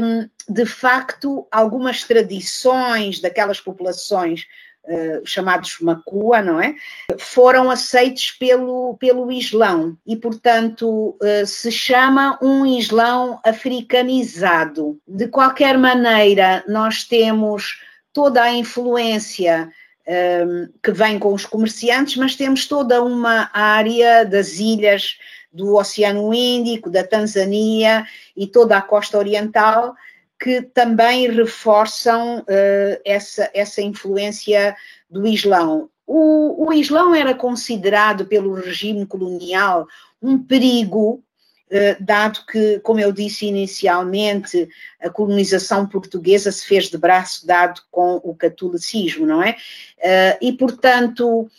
um, de facto, algumas tradições daquelas populações uh, chamados Macua, não é? Foram aceitos pelo, pelo Islão e, portanto, uh, se chama um Islão africanizado. De qualquer maneira, nós temos toda a influência um, que vem com os comerciantes, mas temos toda uma área das ilhas do Oceano Índico, da Tanzânia e toda a costa oriental, que também reforçam uh, essa, essa influência do Islão. O, o Islão era considerado pelo regime colonial um perigo, uh, dado que, como eu disse inicialmente, a colonização portuguesa se fez de braço dado com o catolicismo, não é? Uh, e, portanto,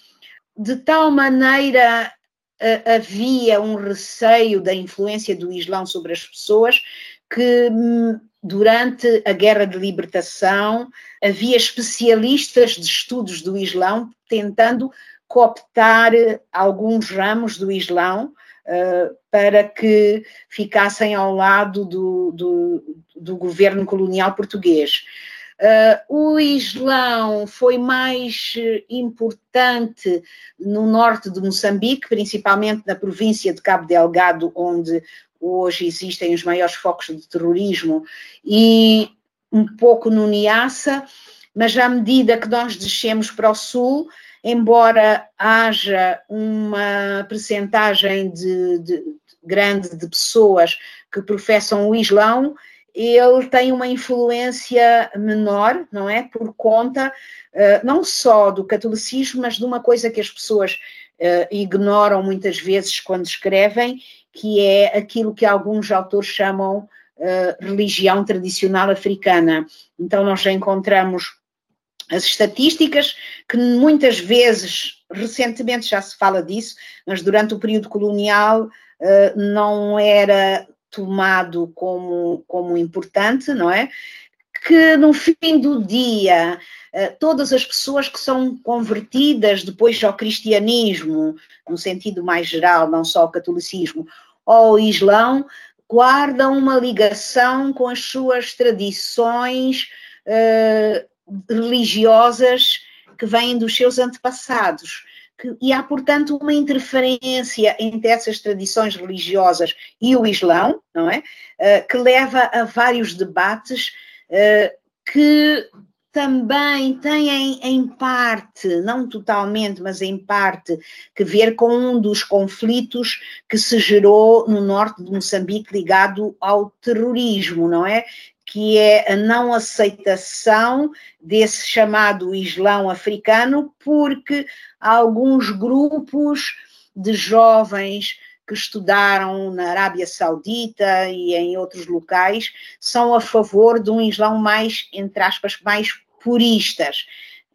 de tal maneira havia um receio da influência do Islão sobre as pessoas que hum, durante a Guerra de Libertação havia especialistas de estudos do Islão tentando cooptar alguns ramos do Islão uh, para que ficassem ao lado do, do, do governo colonial português. Uh, o Islão foi mais importante no norte de Moçambique, principalmente na província de Cabo Delgado, onde hoje existem os maiores focos de terrorismo, e um pouco no Niassa, mas à medida que nós descemos para o sul, embora haja uma percentagem de, de, grande de pessoas que professam o Islão, ele tem uma influência menor, não é? Por conta uh, não só do catolicismo, mas de uma coisa que as pessoas uh, ignoram muitas vezes quando escrevem, que é aquilo que alguns autores chamam uh, religião tradicional africana. Então, nós já encontramos as estatísticas, que muitas vezes, recentemente já se fala disso, mas durante o período colonial uh, não era tomado como, como importante, não é? Que no fim do dia, uh, todas as pessoas que são convertidas depois ao cristianismo, no sentido mais geral, não só ao catolicismo, ou ao islão, guardam uma ligação com as suas tradições uh, religiosas que vêm dos seus antepassados. E há, portanto, uma interferência entre essas tradições religiosas e o Islão, não é? Uh, que leva a vários debates que também têm, em parte, não totalmente, mas em parte, que ver com um dos conflitos que se gerou no norte de Moçambique ligado ao terrorismo, não é? que é a não aceitação desse chamado Islão africano, porque alguns grupos de jovens que estudaram na Arábia Saudita e em outros locais são a favor de um Islão mais, entre aspas, mais puristas.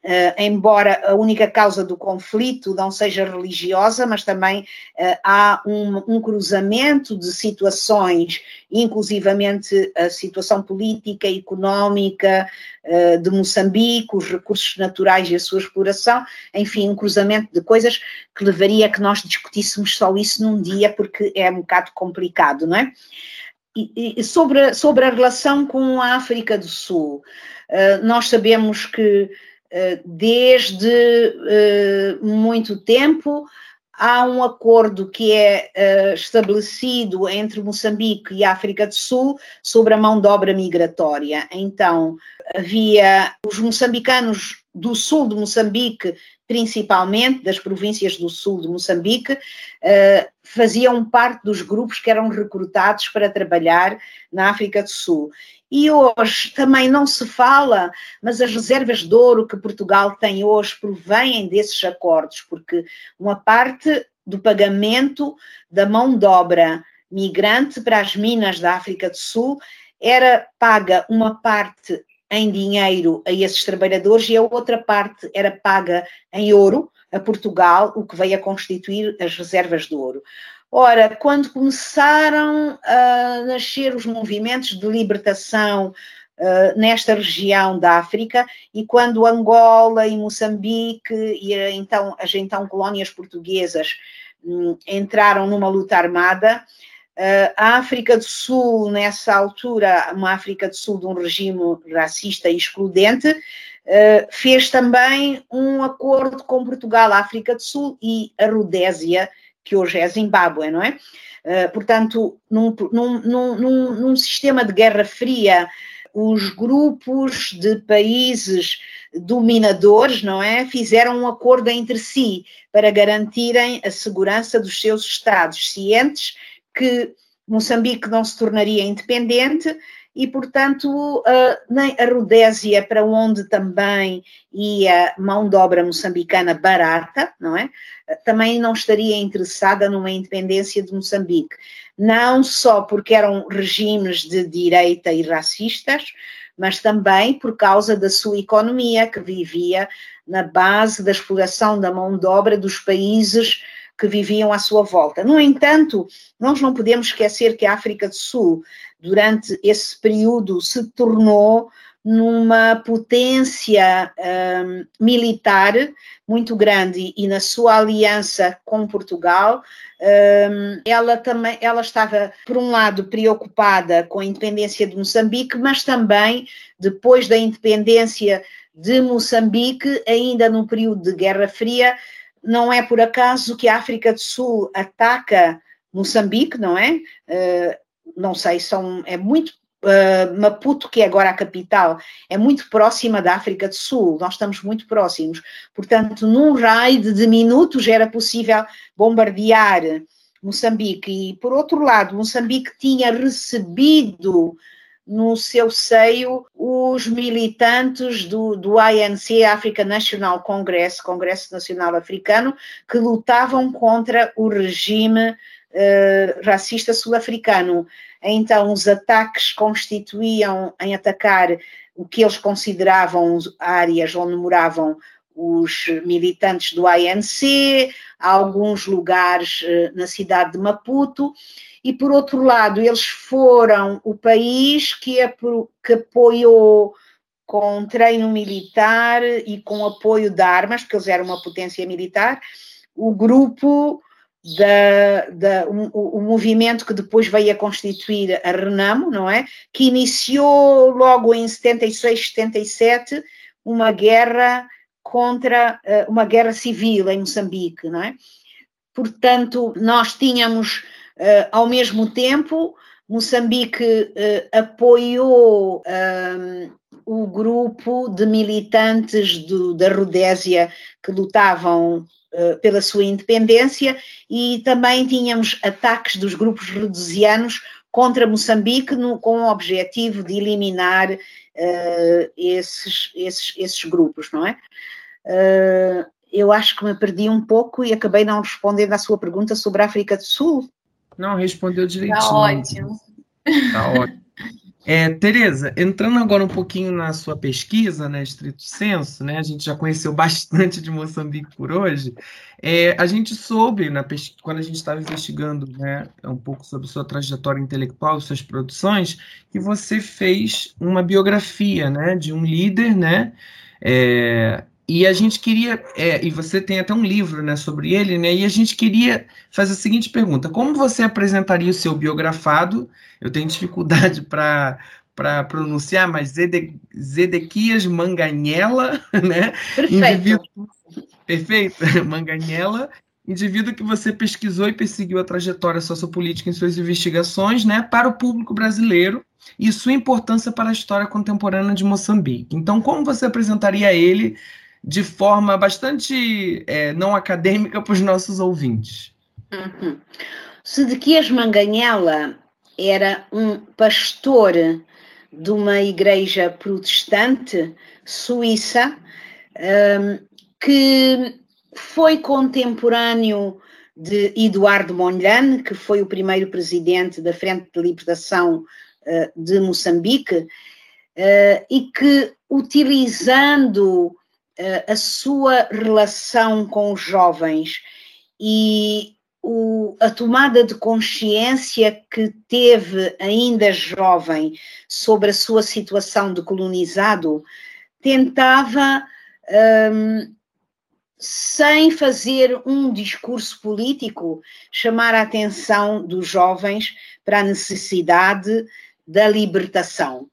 Uh, embora a única causa do conflito não seja religiosa, mas também uh, há um, um, cruzamento de situações, inclusivamente a situação política económica uh, de Moçambique, os recursos naturais e a sua exploração, enfim, um cruzamento de coisas que levaria a que nós discutíssemos só isso num dia, porque é um bocado complicado, não é? E, sobre, sobre a relação com a África do Sul, nós sabemos que desde eh, muito tempo há um acordo que é uh, estabelecido entre Moçambique e África do Sul sobre a mão de obra migratória. Então, havia os moçambicanos do sul de Moçambique, principalmente das províncias do sul de Moçambique, uh, faziam parte dos grupos que eram recrutados para trabalhar na África do Sul. E hoje também não se fala, mas as reservas de ouro que Portugal tem hoje provêm desses acordos, porque uma parte do pagamento da mão de obra migrante para as minas da África do Sul era paga uma parte em dinheiro a esses trabalhadores e a outra parte era paga em ouro a Portugal, o que veio a constituir as reservas de ouro. Ora, quando começaram a nascer os movimentos de libertação uh, nesta região da África e quando Angola e Moçambique e então as então colónias portuguesas um, entraram numa luta armada, a África do Sul, nessa altura, uma África do Sul de um regime racista e excludente, uh, fez também um acordo com Portugal, a África do Sul e a Rodésia, que hoje é Zimbábue, não é? Uh, portanto, num, num, num, num, sistema de guerra fria, os grupos de países dominadores, não é, fizeram um acordo entre si para garantirem a segurança dos seus estados, cientes que Moçambique não se tornaria independente e, portanto, nem a Rodésia, para onde também ia mão de obra moçambicana barata, não é? Também não estaria interessada numa independência de Moçambique. Não só porque eram regimes de direita e racistas, mas também por causa da sua economia, que vivia na base da exploração da mão de obra dos países que viviam à sua volta. No entanto, nós não podemos esquecer que a África do Sul durante esse período se tornou numa potência um, militar muito grande e na sua aliança com Portugal, um, ela também ela estava por um lado preocupada com a independência de Moçambique, mas também depois da independência de Moçambique, ainda no período de Guerra Fria, não é por acaso que a África do Sul ataca Moçambique, não é? Uh, não sei, são, é muito uh, Maputo, que é agora a capital, é muito próxima da África do Sul, nós estamos muito próximos. Portanto, num raio de minutos era possível bombardear Moçambique. E, por outro lado, Moçambique tinha recebido no seu seio os militantes do, do ANC, African National Congress, Congresso Nacional Africano, que lutavam contra o regime uh, racista sul-africano. Então, os ataques constituíam em atacar o que eles consideravam áreas onde moravam os militantes do ANC, alguns lugares eh, na cidade de Maputo, e por outro lado, eles foram o país que, que apoiou com treino militar e com apoio de armas, porque eles eram uma potência militar, o grupo da, da um, o, movimento que depois veio a constituir a Renamo, não é? Que iniciou logo em 76, 77 uma guerra contra uh, uma guerra civil em Moçambique, não é? Portanto, nós tínhamos uh, ao mesmo tempo Moçambique uh, apoiou o grupo de militantes do, da Rodésia que lutavam eh, pela sua independência e também tínhamos ataques dos grupos redesianos contra Moçambique no, com o objetivo de eliminar uh, esses, esses, esses grupos, não é? Uh, eu acho que me perdi um pouco e acabei não respondendo à sua pergunta sobre a África do Sul. Não, respondeu direitinho. Está ótimo. Está ótimo. É, Tereza, entrando agora um pouquinho na sua pesquisa, né, estrito senso, né, a gente já conheceu bastante de Moçambique por hoje, é, a gente soube, na quando a gente estava investigando né, um pouco sobre sua trajetória intelectual, suas produções, que você fez uma biografia né, de um líder, né, é, e a gente queria, é, e você tem até um livro né, sobre ele, né? E a gente queria fazer a seguinte pergunta: como você apresentaria o seu biografado? Eu tenho dificuldade para para pronunciar, mas Zede, Zedequias Manganhela, né? Perfeito. Indivíduo, perfeito, Manganhela, indivíduo que você pesquisou e perseguiu a trajetória sociopolítica em suas investigações, né, para o público brasileiro e sua importância para a história contemporânea de Moçambique. Então, como você apresentaria ele de forma bastante é, não acadêmica para os nossos ouvintes. Uhum. Sedequias Manganhela era um pastor de uma igreja protestante suíça um, que foi contemporâneo de Eduardo Mondlane, que foi o primeiro presidente da Frente de Libertação uh, de Moçambique, uh, e que, utilizando a sua relação com os jovens e o, a tomada de consciência que teve ainda jovem sobre a sua situação de colonizado, tentava, um, sem fazer um discurso político, chamar a atenção dos jovens para a necessidade da libertação.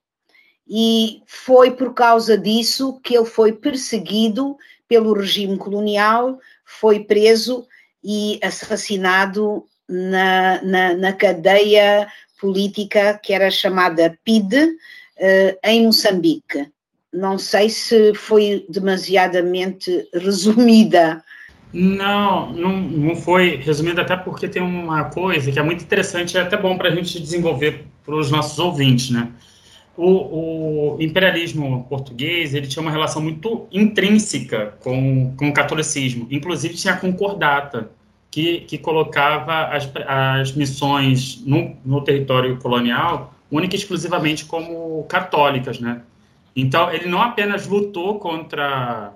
E foi por causa disso que ele foi perseguido pelo regime colonial, foi preso e assassinado na, na, na cadeia política que era chamada PID, uh, em Moçambique. Não sei se foi demasiadamente resumida. Não, não, não foi resumida, até porque tem uma coisa que é muito interessante e é até bom para a gente desenvolver para os nossos ouvintes, né? O, o, imperialismo português ele tinha uma relação muito intrínseca com, com o catolicismo. Inclusive, tinha a concordata, que, que colocava as, as missões no, no território colonial única e exclusivamente como católicas, né? Então, ele não apenas lutou contra,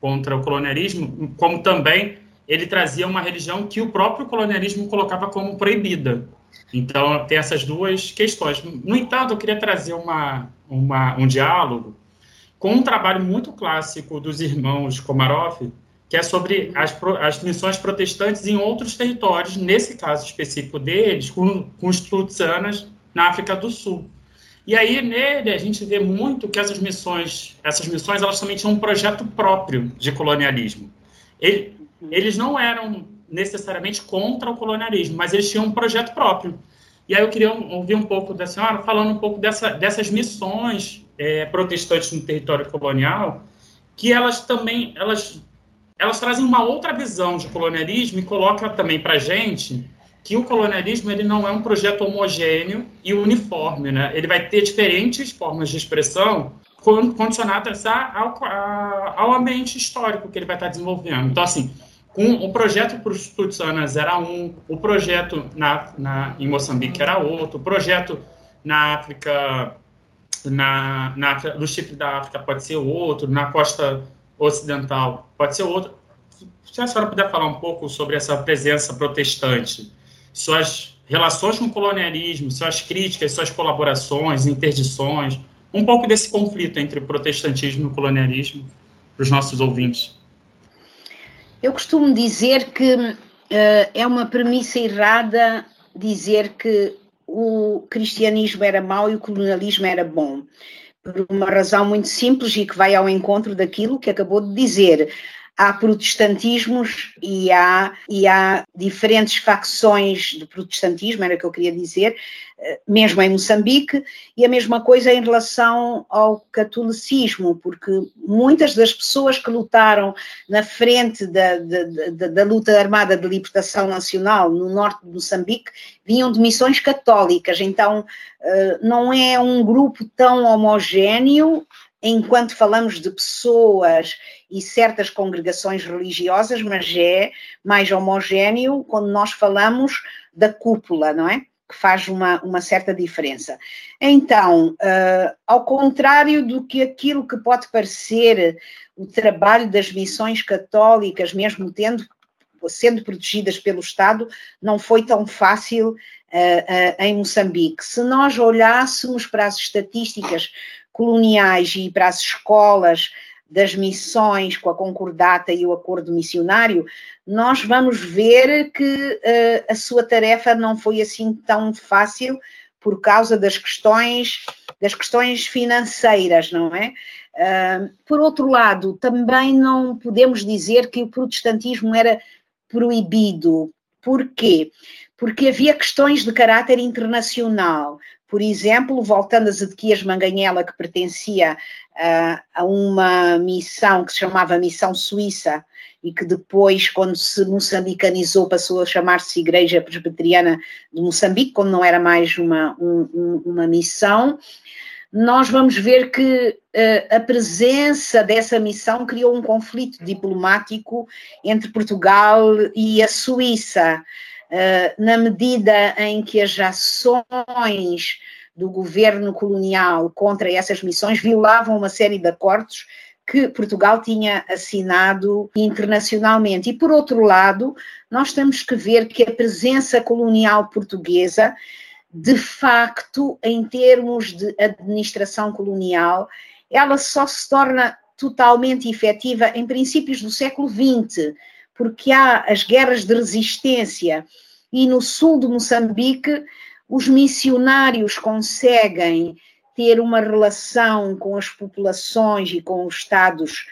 contra o colonialismo, como também ele trazia uma religião que o próprio colonialismo colocava como proibida. Então, tem essas duas questões. No entanto, eu queria trazer uma, uma, um diálogo com um trabalho muito clássico dos irmãos Komarov, que é sobre as, as missões protestantes em outros territórios, nesse caso específico deles, com, com os Tutsanas na África do Sul. E aí, nele, a gente vê muito que essas missões, essas missões, elas também tinham um projeto próprio de colonialismo. Ele, eles não eram necessariamente contra o colonialismo, mas eles tinham um projeto próprio. E aí eu queria ouvir um pouco da senhora falando um pouco dessa, dessas missões é, protestantes no território colonial, que elas também elas, elas trazem uma outra visão de colonialismo e coloca também para a gente que o colonialismo ele não é um projeto homogêneo e uniforme, né? Ele vai ter diferentes formas de expressão condicionadas ao, ao ambiente histórico que ele vai estar desenvolvendo. Então, assim, com o projeto para os Tutsanas era um, o projeto na, na, em Moçambique era outro, o projeto na África, na, na, no Chipre da África pode ser outro, na costa ocidental pode ser outro. Se a senhora puder falar um pouco sobre essa presença protestante, suas relações com o colonialismo, suas críticas, suas colaborações, interdições, um pouco desse conflito entre protestantismo e colonialismo para os nossos ouvintes. Eu costumo dizer que uh, é uma premissa errada dizer que o cristianismo era mau e o colonialismo era bom. Por uma razão muito simples e que vai ao encontro daquilo que acabou de dizer há protestantismos e há, e há diferentes facções de protestantismo, era o que eu queria dizer, mesmo em Moçambique, e a mesma coisa em relação ao catolicismo, porque muitas das pessoas que lutaram na frente da, da, da, luta armada de libertação nacional no norte de Moçambique vinham de missões católicas, então eh, não é um grupo tão homogéneo enquanto falamos de pessoas e certas congregações religiosas, mas é mais homogéneo quando nós falamos da cúpula, não é? Que faz uma, uma certa diferença. Então, uh, ao contrário do que aquilo que pode parecer o trabalho das missões católicas, mesmo tendo sendo protegidas pelo Estado, não foi tão fácil uh, uh, em Moçambique. Se nós olhássemos para as estatísticas coloniais e para as escolas das missões com a concordata e o acordo missionário, nós vamos ver que uh, a sua tarefa não foi assim tão fácil por causa das questões das questões financeiras, não é? Uh, por outro lado, também não podemos dizer que o protestantismo era proibido. Porquê? Porque havia questões de caráter internacional. Por exemplo, voltando a Zedequias Manganhela, que pertencia a uma missão que se chamava Missão Suíça e que depois, quando se moçambicanizou, passou a chamar-se Igreja Presbiteriana de Moçambique, quando não era mais uma, um, uma missão, nós vamos ver que uh, a presença dessa missão criou um conflito diplomático entre Portugal e a Suíça. Eh, na medida em que as ações do governo colonial contra essas missões violavam uma série de acordos que Portugal tinha assinado internacionalmente. E, por outro lado, nós temos que ver que a presença colonial portuguesa, de facto, em termos de administração colonial, ela só se torna totalmente efetiva em princípios do século XX, porque há as guerras de resistência e no sul de Moçambique os missionários conseguem ter uma relação com as populações e com os estados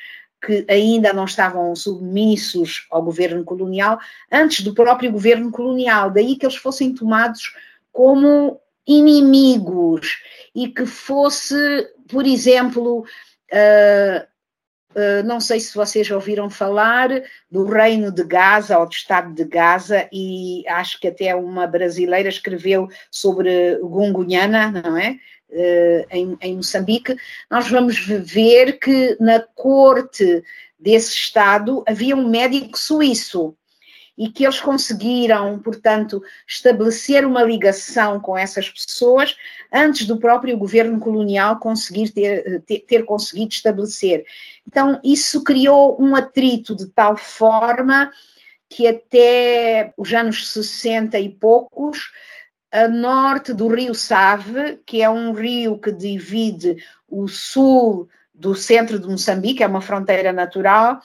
que ainda não estavam submissos ao governo colonial antes do próprio governo colonial, daí que eles fossem tomados como inimigos e que fosse, por exemplo, uh, não sei se vocês ouviram falar do Reino de Gaza ou do Estado de Gaza, e acho que até uma brasileira escreveu sobre Gungunhana, não é? Uh, em, em Moçambique. Nós vamos ver que na corte desse Estado havia um médico suíço e que eles conseguiram, portanto, estabelecer uma ligação com essas pessoas antes do próprio governo colonial conseguir ter, ter, ter conseguido estabelecer. Então, isso criou um atrito de tal forma que até os anos 60 e poucos a norte do rio Save, que é um rio que divide o sul do centro de Moçambique, é uma fronteira natural,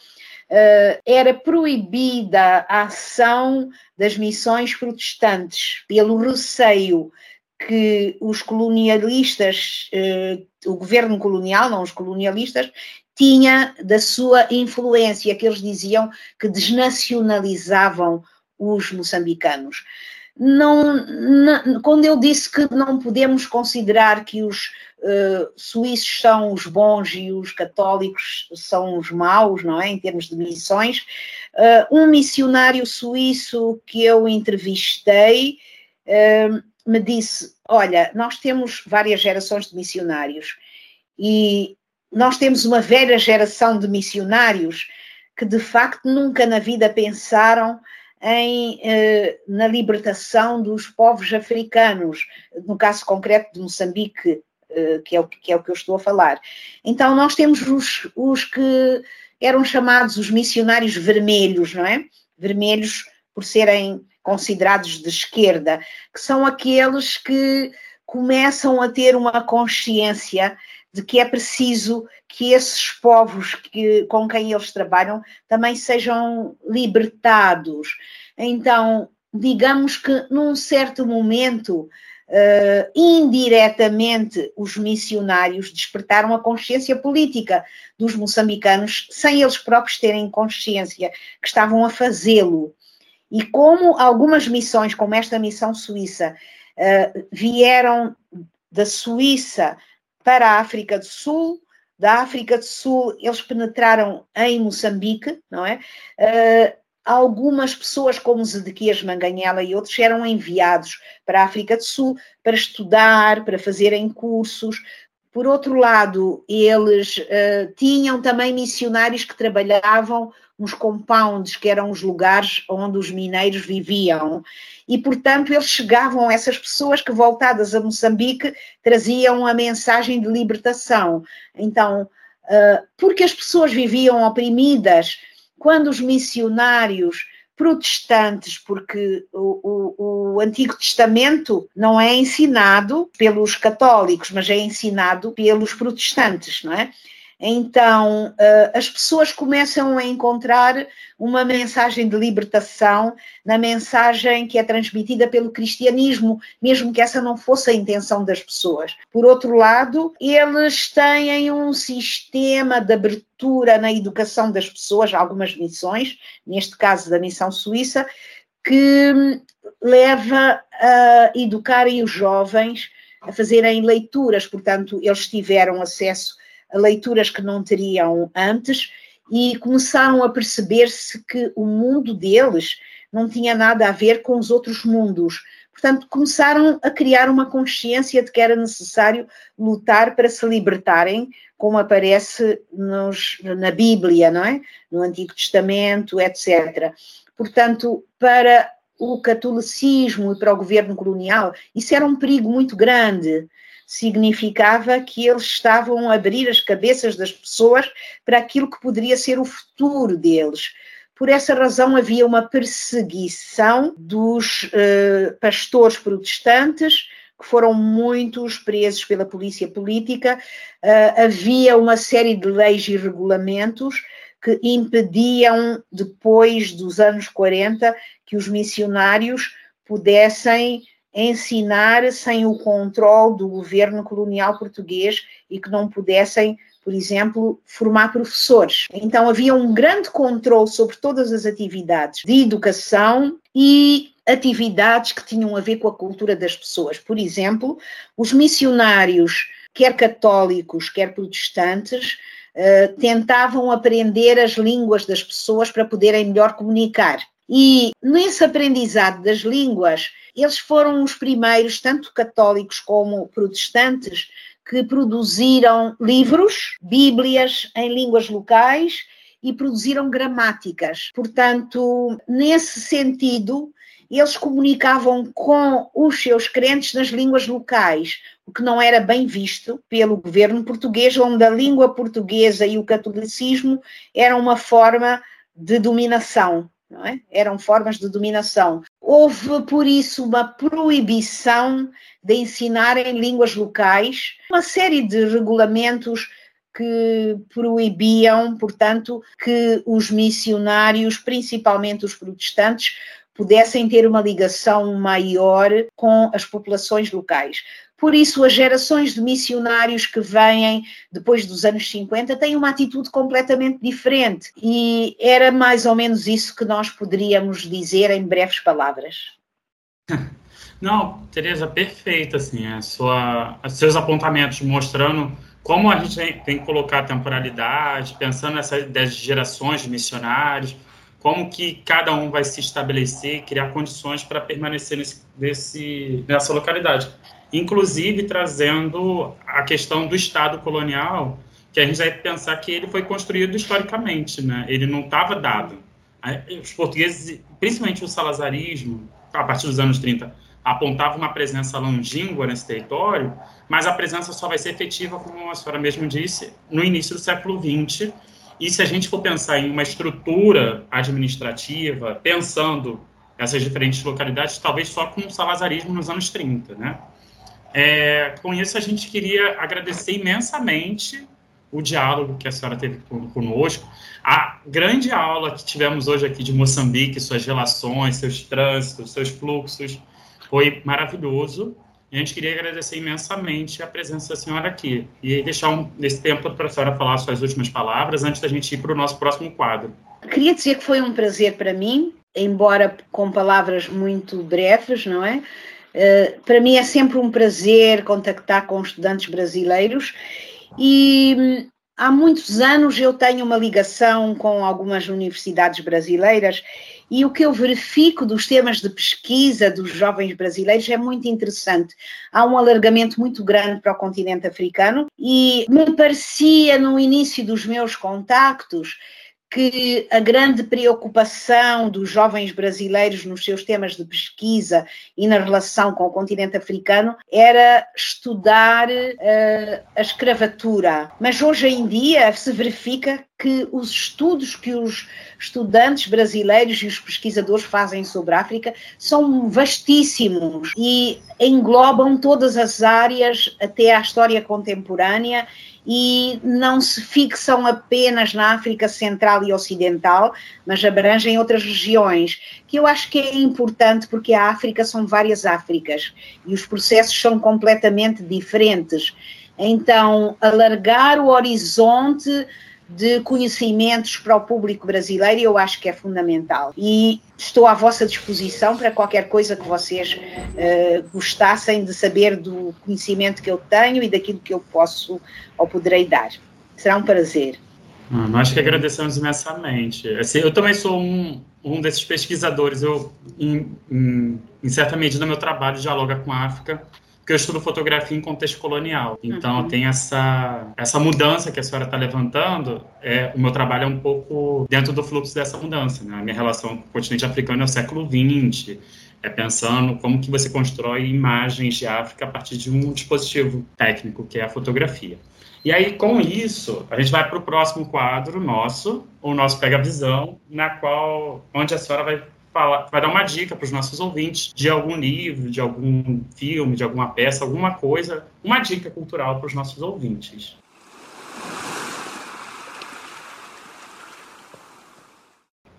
era proibida a ação das missões protestantes pelo receio que os colonialistas, uh, o governo colonial, não os colonialistas, tinha da sua influência, que eles diziam que desnacionalizavam os moçambicanos. Não, não, quando eu disse que não podemos considerar que os uh, suíços são os bons e os católicos são os maus, não é? Em termos de missões, uh, um missionário suíço que eu entrevistei uh, me disse: Olha, nós temos várias gerações de missionários e nós temos uma velha geração de missionários que de facto nunca na vida pensaram em, eh, na libertação dos povos africanos, no caso concreto de Moçambique, eh, que, é o, que é o que eu estou a falar. Então, nós temos os, os que eram chamados os missionários vermelhos, não é? Vermelhos por serem considerados de esquerda, que são aqueles que começam a ter uma consciência de que é preciso que esses povos que, com quem eles trabalham também sejam libertados. Então, digamos que num certo momento, uh, indiretamente, os missionários despertaram a consciência política dos moçambicanos, sem eles próprios terem consciência que estavam a fazê-lo. E como algumas missões, como esta missão suíça, uh, vieram da Suíça para a África do Sul. Da África do Sul, eles penetraram em Moçambique, não é? Uh, algumas pessoas, como Zedequias Manganhela e outros, eram enviados para a África do Sul para estudar, para fazerem cursos. Por outro lado, eles uh, tinham também missionários que trabalhavam nos compounds, que eram os lugares onde os mineiros viviam. E, portanto, eles chegavam essas pessoas que, voltadas a Moçambique, traziam a mensagem de libertação. Então, ah, porque as pessoas viviam oprimidas, quando os missionários protestantes, porque o, o, o, Antigo Testamento não é ensinado pelos católicos, mas é ensinado pelos protestantes, não é? Então, uh, as pessoas começam a encontrar uma mensagem de libertação na mensagem que é transmitida pelo cristianismo, mesmo que essa não fosse a intenção das pessoas. Por outro lado, eles têm um sistema de abertura na educação das pessoas, algumas missões, neste caso da missão suíça, que leva a educarem os jovens a fazerem leituras, portanto, eles tiveram acesso leituras que não teriam antes e começaram a perceber-se que o mundo deles não tinha nada a ver com os outros mundos. Portanto, começaram a criar uma consciência de que era necessário lutar para se libertarem, como aparece nos, na Bíblia, não é? No Antigo Testamento, etc. Portanto, para o catolicismo e para o governo colonial, isso era um perigo muito grande significava que eles estavam a abrir as cabeças das pessoas para aquilo que poderia ser o futuro deles. Por essa razão havia uma perseguição dos uh, pastores protestantes, que foram muitos presos pela polícia política. Uh, havia uma série de leis e regulamentos que impediam, depois dos anos 40, que os missionários pudessem ensinar sem o controle do governo colonial português e que não pudessem, por exemplo, formar professores. Então havia um grande controle sobre todas as atividades de educação e atividades que tinham a ver com a cultura das pessoas. Por exemplo, os missionários, quer católicos, quer protestantes, uh, tentavam aprender as línguas das pessoas para poderem melhor comunicar. E nesse aprendizado das línguas, eles foram os primeiros, tanto católicos como protestantes, que produziram livros, bíblias em línguas locais e produziram gramáticas. Portanto, nesse sentido, eles comunicavam com os seus crentes nas línguas locais, o que não era bem visto pelo governo português, onde a língua portuguesa e o catolicismo eram uma forma de dominação. É? Eram formas de dominação. houve, por isso, uma proibição de ensinar em línguas locais, uma série de regulamentos que proibiam, portanto, que os missionários, principalmente os protestantes, pudessem ter uma ligação maior com as populações locais. Por isso, as gerações de missionários que vêm depois dos anos 50 têm uma atitude completamente diferente. E era mais ou menos isso que nós poderíamos dizer em breves palavras. Não, Tereza, perfeito, assim, a sua, os seus apontamentos mostrando como a gente tem que colocar a temporalidade, pensando nessas das gerações de missionários, como que cada um vai se estabelecer, criar condições para permanecer nesse, nesse, nessa localidade inclusive trazendo a questão do Estado colonial, que a gente vai pensar que ele foi construído historicamente, né? ele não estava dado. Os portugueses, principalmente o salazarismo, a partir dos anos 30, apontava uma presença longínqua nesse território, mas a presença só vai ser efetiva, como a senhora mesmo disse, no início do século XX. E se a gente for pensar em uma estrutura administrativa, pensando essas diferentes localidades, talvez só com o salazarismo nos anos 30, né? É, com isso, a gente queria agradecer imensamente o diálogo que a senhora teve conosco, a grande aula que tivemos hoje aqui de Moçambique, suas relações, seus trânsitos, seus fluxos, foi maravilhoso. E a gente queria agradecer imensamente a presença da senhora aqui e deixar um, esse tempo para a senhora falar suas últimas palavras antes da gente ir para o nosso próximo quadro. Queria dizer que foi um prazer para mim, embora com palavras muito breves, não é? Eh, para mim é sempre um prazer contactar com estudantes brasileiros e hum, há muitos anos eu tenho uma ligação com algumas universidades brasileiras e o que eu verifico dos temas de pesquisa dos jovens brasileiros é muito interessante. Há um alargamento muito grande para o continente africano e me parecia no início dos meus contactos que a grande preocupação dos jovens brasileiros nos seus temas de pesquisa e na relação com o continente africano era estudar uh, a escravatura. Mas hoje em dia se verifica que os estudos que os estudantes brasileiros e os pesquisadores fazem sobre a África são vastíssimos e englobam todas as áreas até a história contemporânea e não se fixam apenas na África Central e Ocidental, mas abrangem outras regiões, que eu acho que é importante porque a África são várias Áfricas e os processos são completamente diferentes. Então, alargar o horizonte de conhecimentos para o público brasileiro, eu acho que é fundamental. E estou à vossa disposição para qualquer coisa que vocês uh, gostassem de saber do conhecimento que eu tenho e daquilo que eu posso ou poderei dar. Será um prazer. Hum, que agradecemos imensamente. Assim, eu também sou um, um desses pesquisadores. Eu, em, em, em certa medida, meu trabalho dialoga com a África porque eu estudo fotografia em contexto colonial. Então, uhum. tem essa, essa mudança que a senhora está levantando. É, o meu trabalho é um pouco dentro do fluxo dessa mudança. Né? A minha relação com o continente africano é o século XX. É pensando como que você constrói imagens de África a partir de um dispositivo técnico, que é a fotografia. E aí, com isso, a gente vai para o próximo quadro nosso, o nosso Pega Visão, na qual, onde a senhora vai falar, vai dar uma dica para os nossos ouvintes de algum livro, de algum filme, de alguma peça, alguma coisa, uma dica cultural para os nossos ouvintes.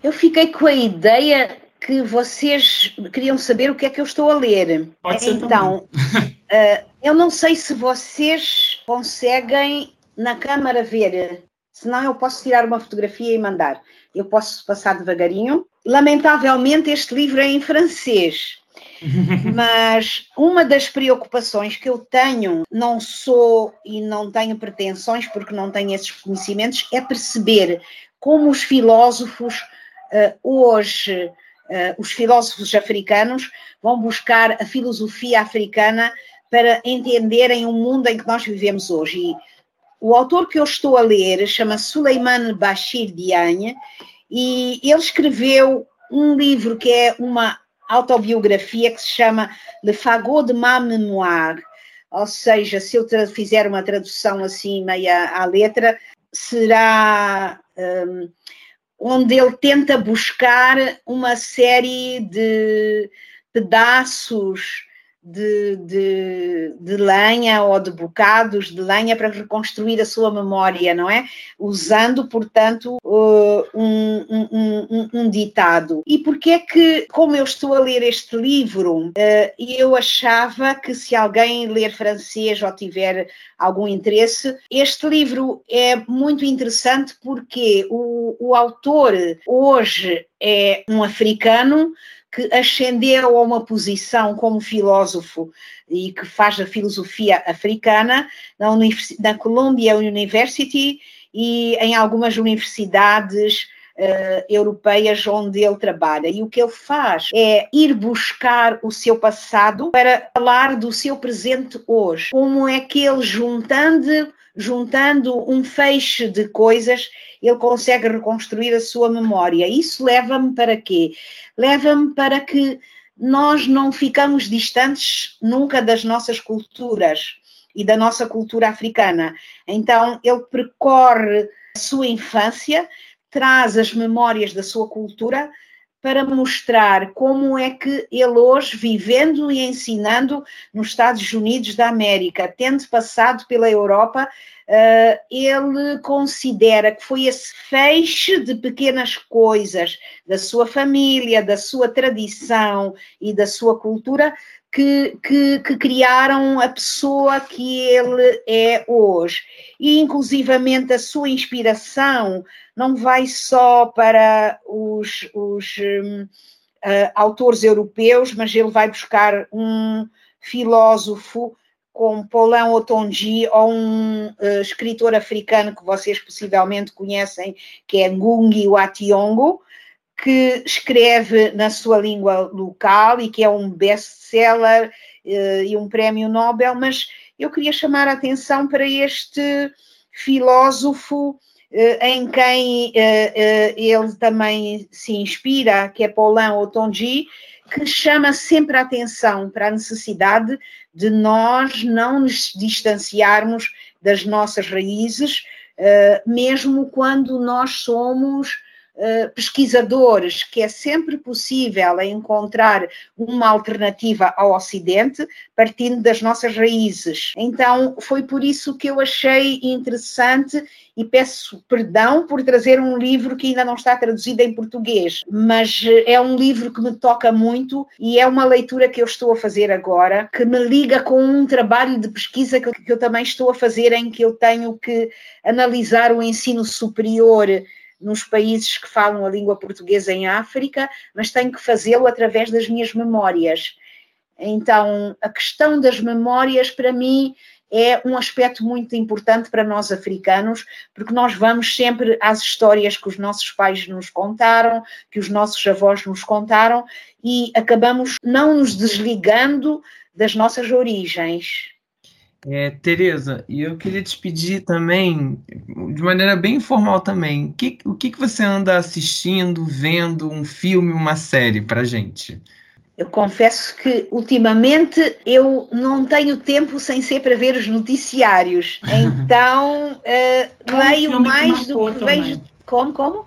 Eu fiquei com a ideia que vocês queriam saber o que é que eu estou a ler. Pode ser então, uh, eu não sei se vocês conseguem na câmara ver, senão eu posso tirar uma fotografia e mandar. Eu posso passar devagarinho. Lamentavelmente, este livro é em francês. Mas uma das preocupações que eu tenho, não sou e não tenho pretensões, porque não tenho esses conhecimentos, é perceber como os filósofos uh, hoje, uh, os filósofos africanos, vão buscar a filosofia africana para entenderem o mundo em que nós vivemos hoje. E o autor que eu estou a ler chama Suleiman Bashir Diagne e ele escreveu um livro que é uma autobiografia que se chama Le Fagot de ma Mémoire, ou seja, se eu fizer uma tradução assim meia à letra, será um, onde ele tenta buscar uma série de pedaços de, de, de, lenha ou de bocados de lenha para reconstruir a sua memória, não é? Usando, portanto, uh, um, um, um, um ditado. E porque é que, como eu estou a ler este livro, uh, eu achava que se alguém ler francês ou tiver algum interesse, este livro é muito interessante porque o, o autor hoje é um africano que ascendeu a uma posição como filósofo e que faz a filosofia africana na, na Columbia University e em algumas universidades uh, europeias onde ele trabalha. E o que ele faz é ir buscar o seu passado para falar do seu presente hoje. Como é que ele, juntando, juntando um feixe de coisas, ele consegue reconstruir a sua memória. Isso leva-me para quê? Leva-me para que nós não ficamos distantes nunca das nossas culturas e da nossa cultura africana. Então, ele percorre a sua infância, traz as memórias da sua cultura para mostrar como é que ele hoje, vivendo e ensinando nos Estados Unidos da América, tendo passado pela Europa, uh, ele considera que foi esse feixe de pequenas coisas da sua família, da sua tradição e da sua cultura que, que, que, criaram a pessoa que ele é hoje. E, inclusivamente, a sua inspiração não vai só para os, os um, uh, autores europeus, mas ele vai buscar um filósofo como Paulin Otonji ou um uh, escritor africano que vocês possivelmente conhecem, que é Ngungi Wationgo, que escreve na sua língua local e que é um best-seller uh, e um prémio Nobel, mas eu queria chamar a atenção para este filósofo uh, em quem uh, ele também se inspira, que é Paulin Otonji, que chama sempre a atenção para a necessidade de nós não nos distanciarmos das nossas raízes, mesmo quando nós somos eh, pesquisadores que é sempre possível encontrar uma alternativa ao Ocidente partindo das nossas raízes. Então, foi por isso que eu achei interessante e peço perdão por trazer um livro que ainda não está traduzido em português, mas eh, é um livro que me toca muito e é uma leitura que eu estou a fazer agora, que me liga com um trabalho de pesquisa que eu também estou a fazer, em que eu tenho que analisar o ensino superior nos países que falam a língua portuguesa em África, mas tenho que fazê-lo através das minhas memórias. Então, a questão das memórias, para mim, é um aspecto muito importante para nós africanos, porque nós vamos sempre às histórias que os nossos pais nos contaram, que os nossos avós nos contaram, e acabamos não nos desligando das nossas origens. É, Tereza, e eu queria te pedir também, de maneira bem informal também, que, o que, que você anda assistindo, vendo, um filme, uma série para gente? Eu confesso que ultimamente eu não tenho tempo sem ser para ver os noticiários, então uh, leio mais do que também. vejo. Como, como?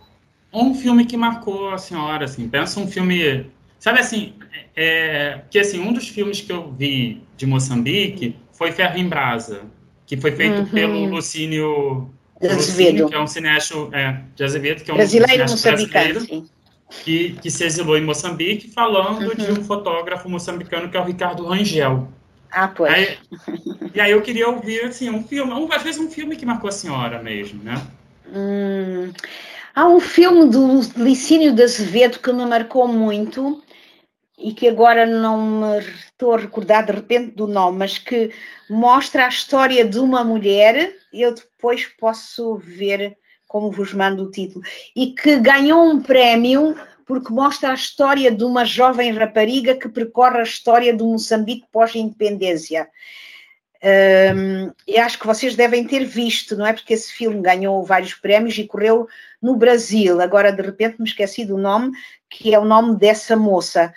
Um filme que marcou a senhora, assim, pensa um filme. Sabe assim, é, que assim, um dos filmes que eu vi de Moçambique foi Ferro em Brasa, que foi feito uhum. pelo Lucínio, Lucínio, que é um cineasta é, de Azevedo, que é um brasileiro brasileiro, que, que se exilou em Moçambique, falando uhum. de um fotógrafo moçambicano que é o Ricardo Rangel. Ah, pois. Aí, e aí eu queria ouvir, assim, um filme, um, às vezes um filme que marcou a senhora mesmo, né? Hum, há um filme do Licínio de Azevedo que me marcou muito, e que agora não me estou a recordar de repente do nome, mas que mostra a história de uma mulher, eu depois posso ver como vos mando o título, e que ganhou um prémio porque mostra a história de uma jovem rapariga que percorre a história do Moçambique pós-independência. Um, eu acho que vocês devem ter visto, não é? Porque esse filme ganhou vários prémios e correu no Brasil. Agora, de repente, me esqueci do nome, que é o nome dessa moça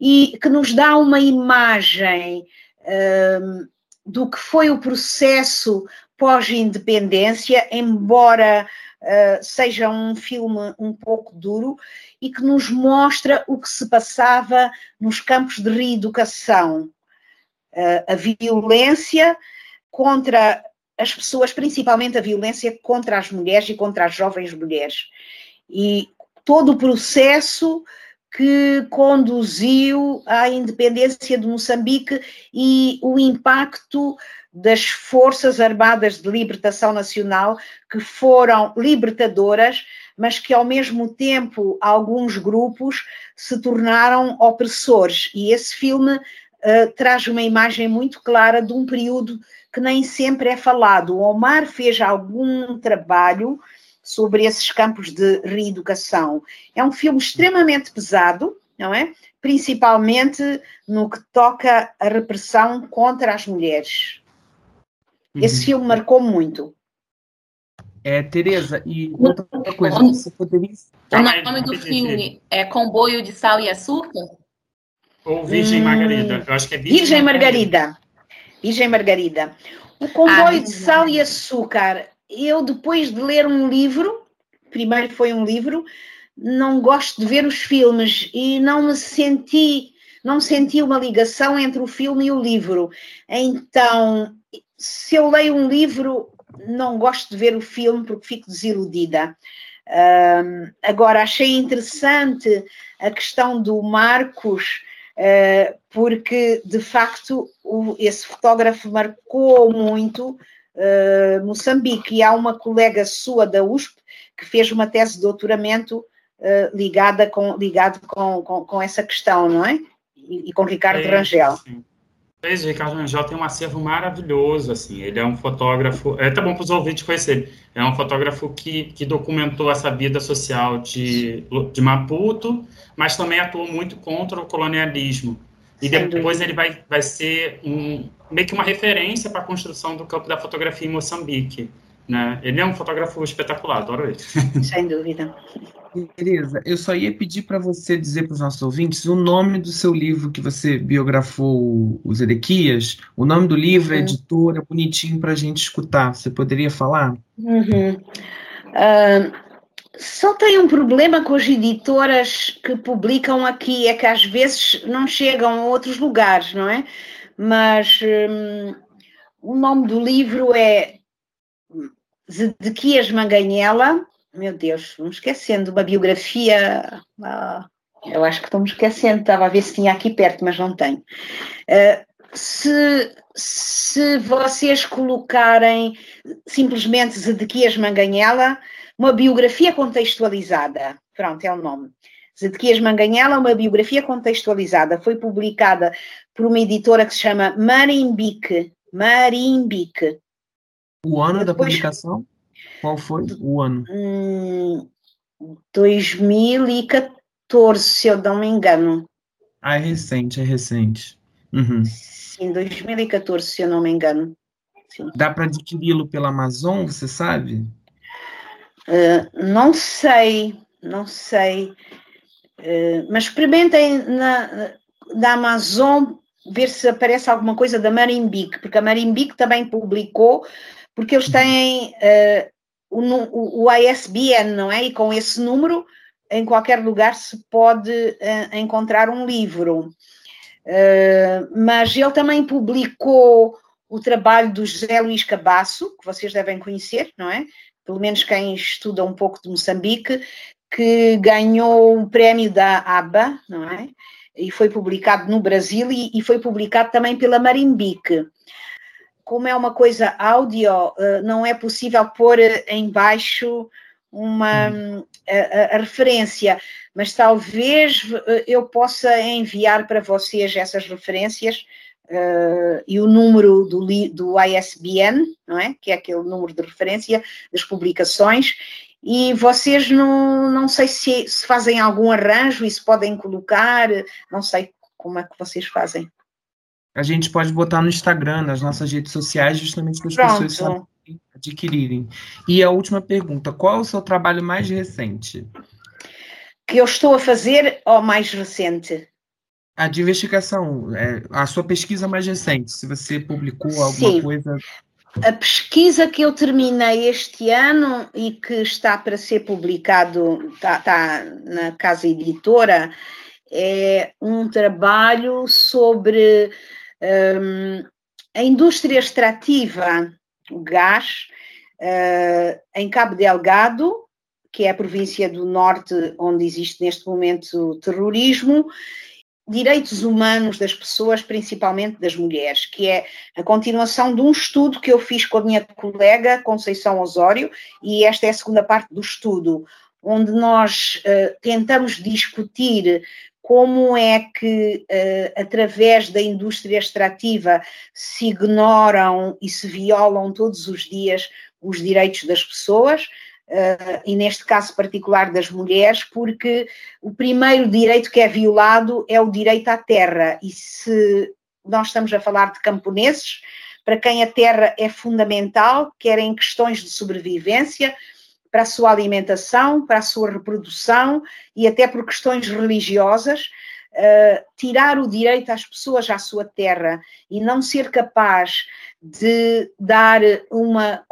e que nos dá uma imagem um, do que foi o processo pós-independência, embora uh, seja um filme um pouco duro e que nos mostra o que se passava nos campos de reeducação. Uh, a violência contra as pessoas, principalmente a violência contra as mulheres e contra as jovens mulheres. E todo o processo que conduziu à independência de Moçambique e o impacto das Forças Armadas de Libertação Nacional, que foram libertadoras, mas que ao mesmo tempo alguns grupos se tornaram opressores. E esse filme uh, traz uma imagem muito clara de um período que nem sempre é falado. O Omar fez algum trabalho sobre esses campos de reeducação. É um filme extremamente pesado, não é? Principalmente no que toca a repressão contra as mulheres. Esse uhum. filme marcou muito. É, Tereza, e outra coisa, você poderia. O nome do filme é Comboio de Sal e Açúcar? Ou Virgem hum, Margarida? Eu acho que é Virgem, Virgem Margarida. Margarida. Virgem Margarida. O Comboio ah, de Sal e Açúcar eu depois de ler um livro, primeiro foi um livro, não gosto de ver os filmes e não me senti, não senti uma ligação entre o filme e o livro. Então, se eu leio um livro, não gosto de ver o filme porque fico desiludida. Um, agora, achei interessante a questão do Marcos, uh, porque de facto o, esse fotógrafo marcou muito uh, Moçambique. E há uma colega sua da USP que fez uma tese de doutoramento uh, ligada com, ligado com, com, com, essa questão, não é? E, e com Ricardo é, Rangel. Sim. O Ricardo Rangel tem um acervo maravilhoso, assim, ele é um fotógrafo, é tá bom para os ouvintes conhecerem, é um fotógrafo que, que documentou essa vida social de, de Maputo, mas também atuou muito contra o colonialismo. E depois ele vai, vai ser um, meio que uma referência para a construção do campo da fotografia em Moçambique. Né? Ele é um fotógrafo espetacular, adoro ele. Sem dúvida. Beleza, eu só ia pedir para você dizer para os nossos ouvintes o nome do seu livro que você biografou os Edequias, o nome do livro, uhum. a editora, bonitinho para a gente escutar. Você poderia falar? Uhum. Uh, só tem um problema com as editoras que publicam aqui, é que às vezes não chegam a outros lugares, não é? Mas hum, o nome do livro é Zedequias Manganhela. Meu Deus, me esquecendo, uma biografia. Ah, eu acho que estou me esquecendo, estava a ver se tinha aqui perto, mas não tenho. Uh, se, se vocês colocarem simplesmente Zedequias Manganhela, uma biografia contextualizada. Pronto, é o nome. Zedequias Manganhela, uma biografia contextualizada. Foi publicada por uma editora que se chama Marimbique. Marimbique. O ano Depois, da publicação? Qual foi o ano? Hum, 2014, se eu não me engano. Ah, é recente, é recente. Uhum. Sim, 2014, se eu não me engano. Sim. Dá para adquiri-lo pela Amazon, você sabe? Uh, não sei, não sei. Uh, mas experimentem na, Amazon ver se aparece alguma coisa da Marimbique, porque a Marimbique também publicou, porque eles têm uh, o, o, ISBN, não é? E com esse número, em qualquer lugar se pode encontrar um livro. mas ele também publicou o trabalho do José Luís Cabasso, que vocês devem conhecer, não é? Pelo menos quem estuda um pouco de Moçambique, que ganhou um prémio da ABA, não é? E foi publicado no Brasil e, e foi publicado também pela Marimbique. Como é uma coisa áudio, eh, não é possível pôr em baixo uma a, a, referência, mas talvez eh, eu possa enviar para vocês essas referências uh, e o número do, do ISBN, não é? que é aquele número de referência das publicações, e vocês não, não sei se, se fazem algum arranjo e se podem colocar, não sei como é que vocês fazem. A gente pode botar no Instagram, nas nossas redes sociais, justamente para as pessoas adquirirem. E a última pergunta: qual é o seu trabalho mais recente? Que eu estou a fazer ou mais recente? A de investigação, é, a sua pesquisa mais recente, se você publicou alguma Sim. coisa. a pesquisa que eu terminei este ano e que está para ser publicado, está, está na casa editora, é um trabalho sobre um, a indústria extrativa, o gás, uh, em Cabo Delgado, que é a província do norte onde existe neste momento terrorismo, direitos humanos das pessoas, principalmente das mulheres, que é a continuação de um estudo que eu fiz com a minha colega Conceição Osório, e esta é a segunda parte do estudo, onde nós uh, tentamos discutir como é que, uh, através da indústria extrativa, se ignoram e se violam todos os dias os direitos das pessoas, Uh, e neste caso particular das mulheres, porque o primeiro direito que é violado é o direito à terra. E se nós estamos a falar de camponeses, para quem a terra é fundamental, quer em questões de sobrevivência, para a sua alimentação, para a sua reprodução e até por questões religiosas, tirar o direito às pessoas à sua terra e não ser capaz de dar uma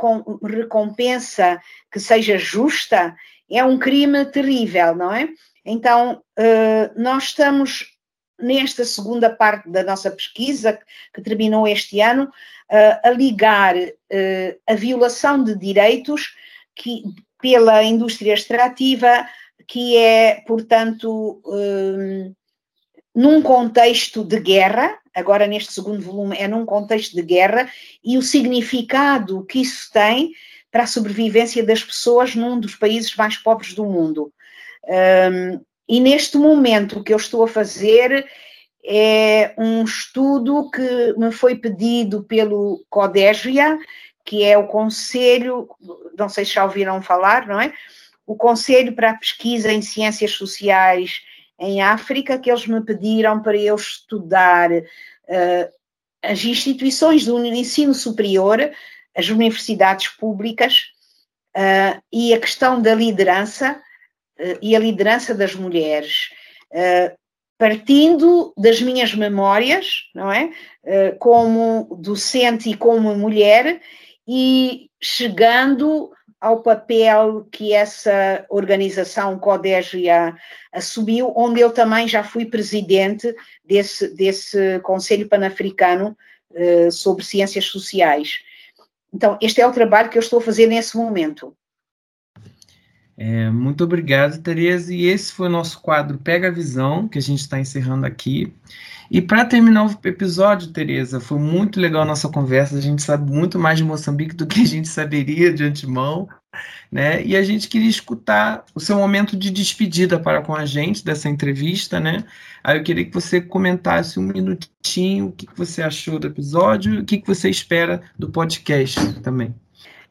recompensa que seja justa é um crime terrível, não é? Então, uh, nós estamos nesta segunda parte da nossa pesquisa, que terminou este ano, uh, a ligar uh, a violação de direitos que, pela indústria extrativa, que é, portanto, num contexto de guerra, agora neste segundo volume é num contexto de guerra, e o significado que isso tem para a sobrevivência das pessoas num dos países mais pobres do mundo. Um, e neste momento o que eu estou a fazer é um estudo que me foi pedido pelo CODEGIA, que é o Conselho, não sei se já ouviram falar, não é? O Conselho para a Pesquisa em Ciências Sociais em África, que eles me pediram para eu estudar uh, as instituições do ensino superior, as universidades públicas uh, e a questão da liderança uh, e a liderança das mulheres. partindo das minhas memórias, não é? como docente e como mulher, e chegando ao papel que essa organização Codégia assumiu, onde eu também já fui presidente desse, desse Conselho Pan-Africano uh, sobre Ciências Sociais. Então, este é o trabalho que eu estou a fazer nesse momento. É, muito obrigado, Tereza. E esse foi o nosso quadro Pega a Visão, que a gente está encerrando aqui. E para terminar o episódio, Tereza, foi muito legal a nossa conversa. A gente sabe muito mais de Moçambique do que a gente saberia de antemão, né? E a gente queria escutar o seu momento de despedida para com a gente dessa entrevista, né? Aí eu queria que você comentasse um minutinho o que, você achou do episódio, o que, você espera do podcast também.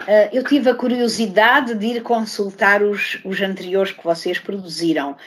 Uh, eu tive a curiosidade de ir consultar os, os anteriores que vocês produziram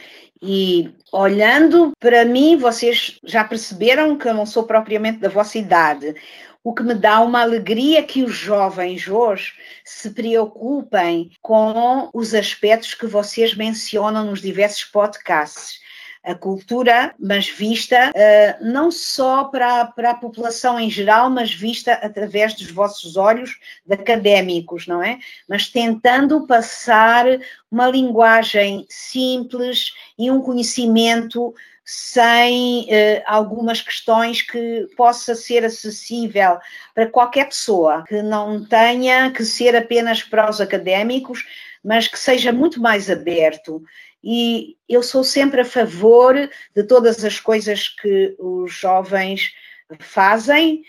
e olhando para mim, vocês já perceberam que eu não sou propriamente da vossa idade. O que me dá uma alegria que os jovens hoje se preocupem com os aspectos que vocês mencionam nos diversos podcasts a cultura, mas vista uh, não só para, para a população em geral, mas vista através dos vossos olhos de académicos, não é? Mas tentando passar uma linguagem simples e um conhecimento sem uh, algumas questões que possa ser acessível para qualquer pessoa, que não tenha que ser apenas para os académicos, mas que seja muito mais aberto e eu sou sempre a favor de todas as coisas que os jovens fazem.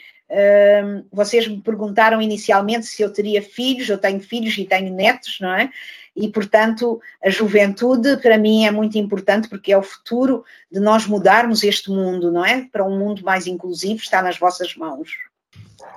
vocês me perguntaram inicialmente se eu teria filhos, eu tenho filhos e tenho netos, não é? E, portanto, a juventude para mim é muito importante porque é o futuro de nós mudarmos este mundo, não é? Para um mundo mais inclusivo, está nas vossas mãos.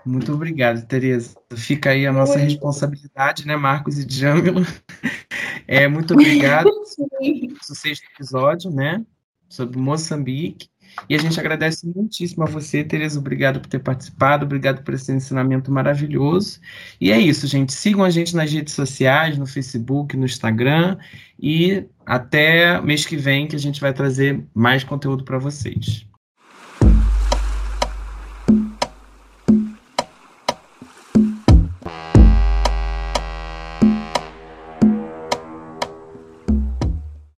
Muito obrigado, Tereza. Fica aí a nossa Oi. responsabilidade, né, Marcos e Djamila? É, muito obrigado pelo sexto episódio, né? Sobre Moçambique. E a gente agradece muitíssimo a você, Tereza. Obrigado por ter participado, obrigado por esse ensinamento maravilhoso. E é isso, gente. Sigam a gente nas redes sociais, no Facebook, no Instagram. E até mês que vem, que a gente vai trazer mais conteúdo para vocês.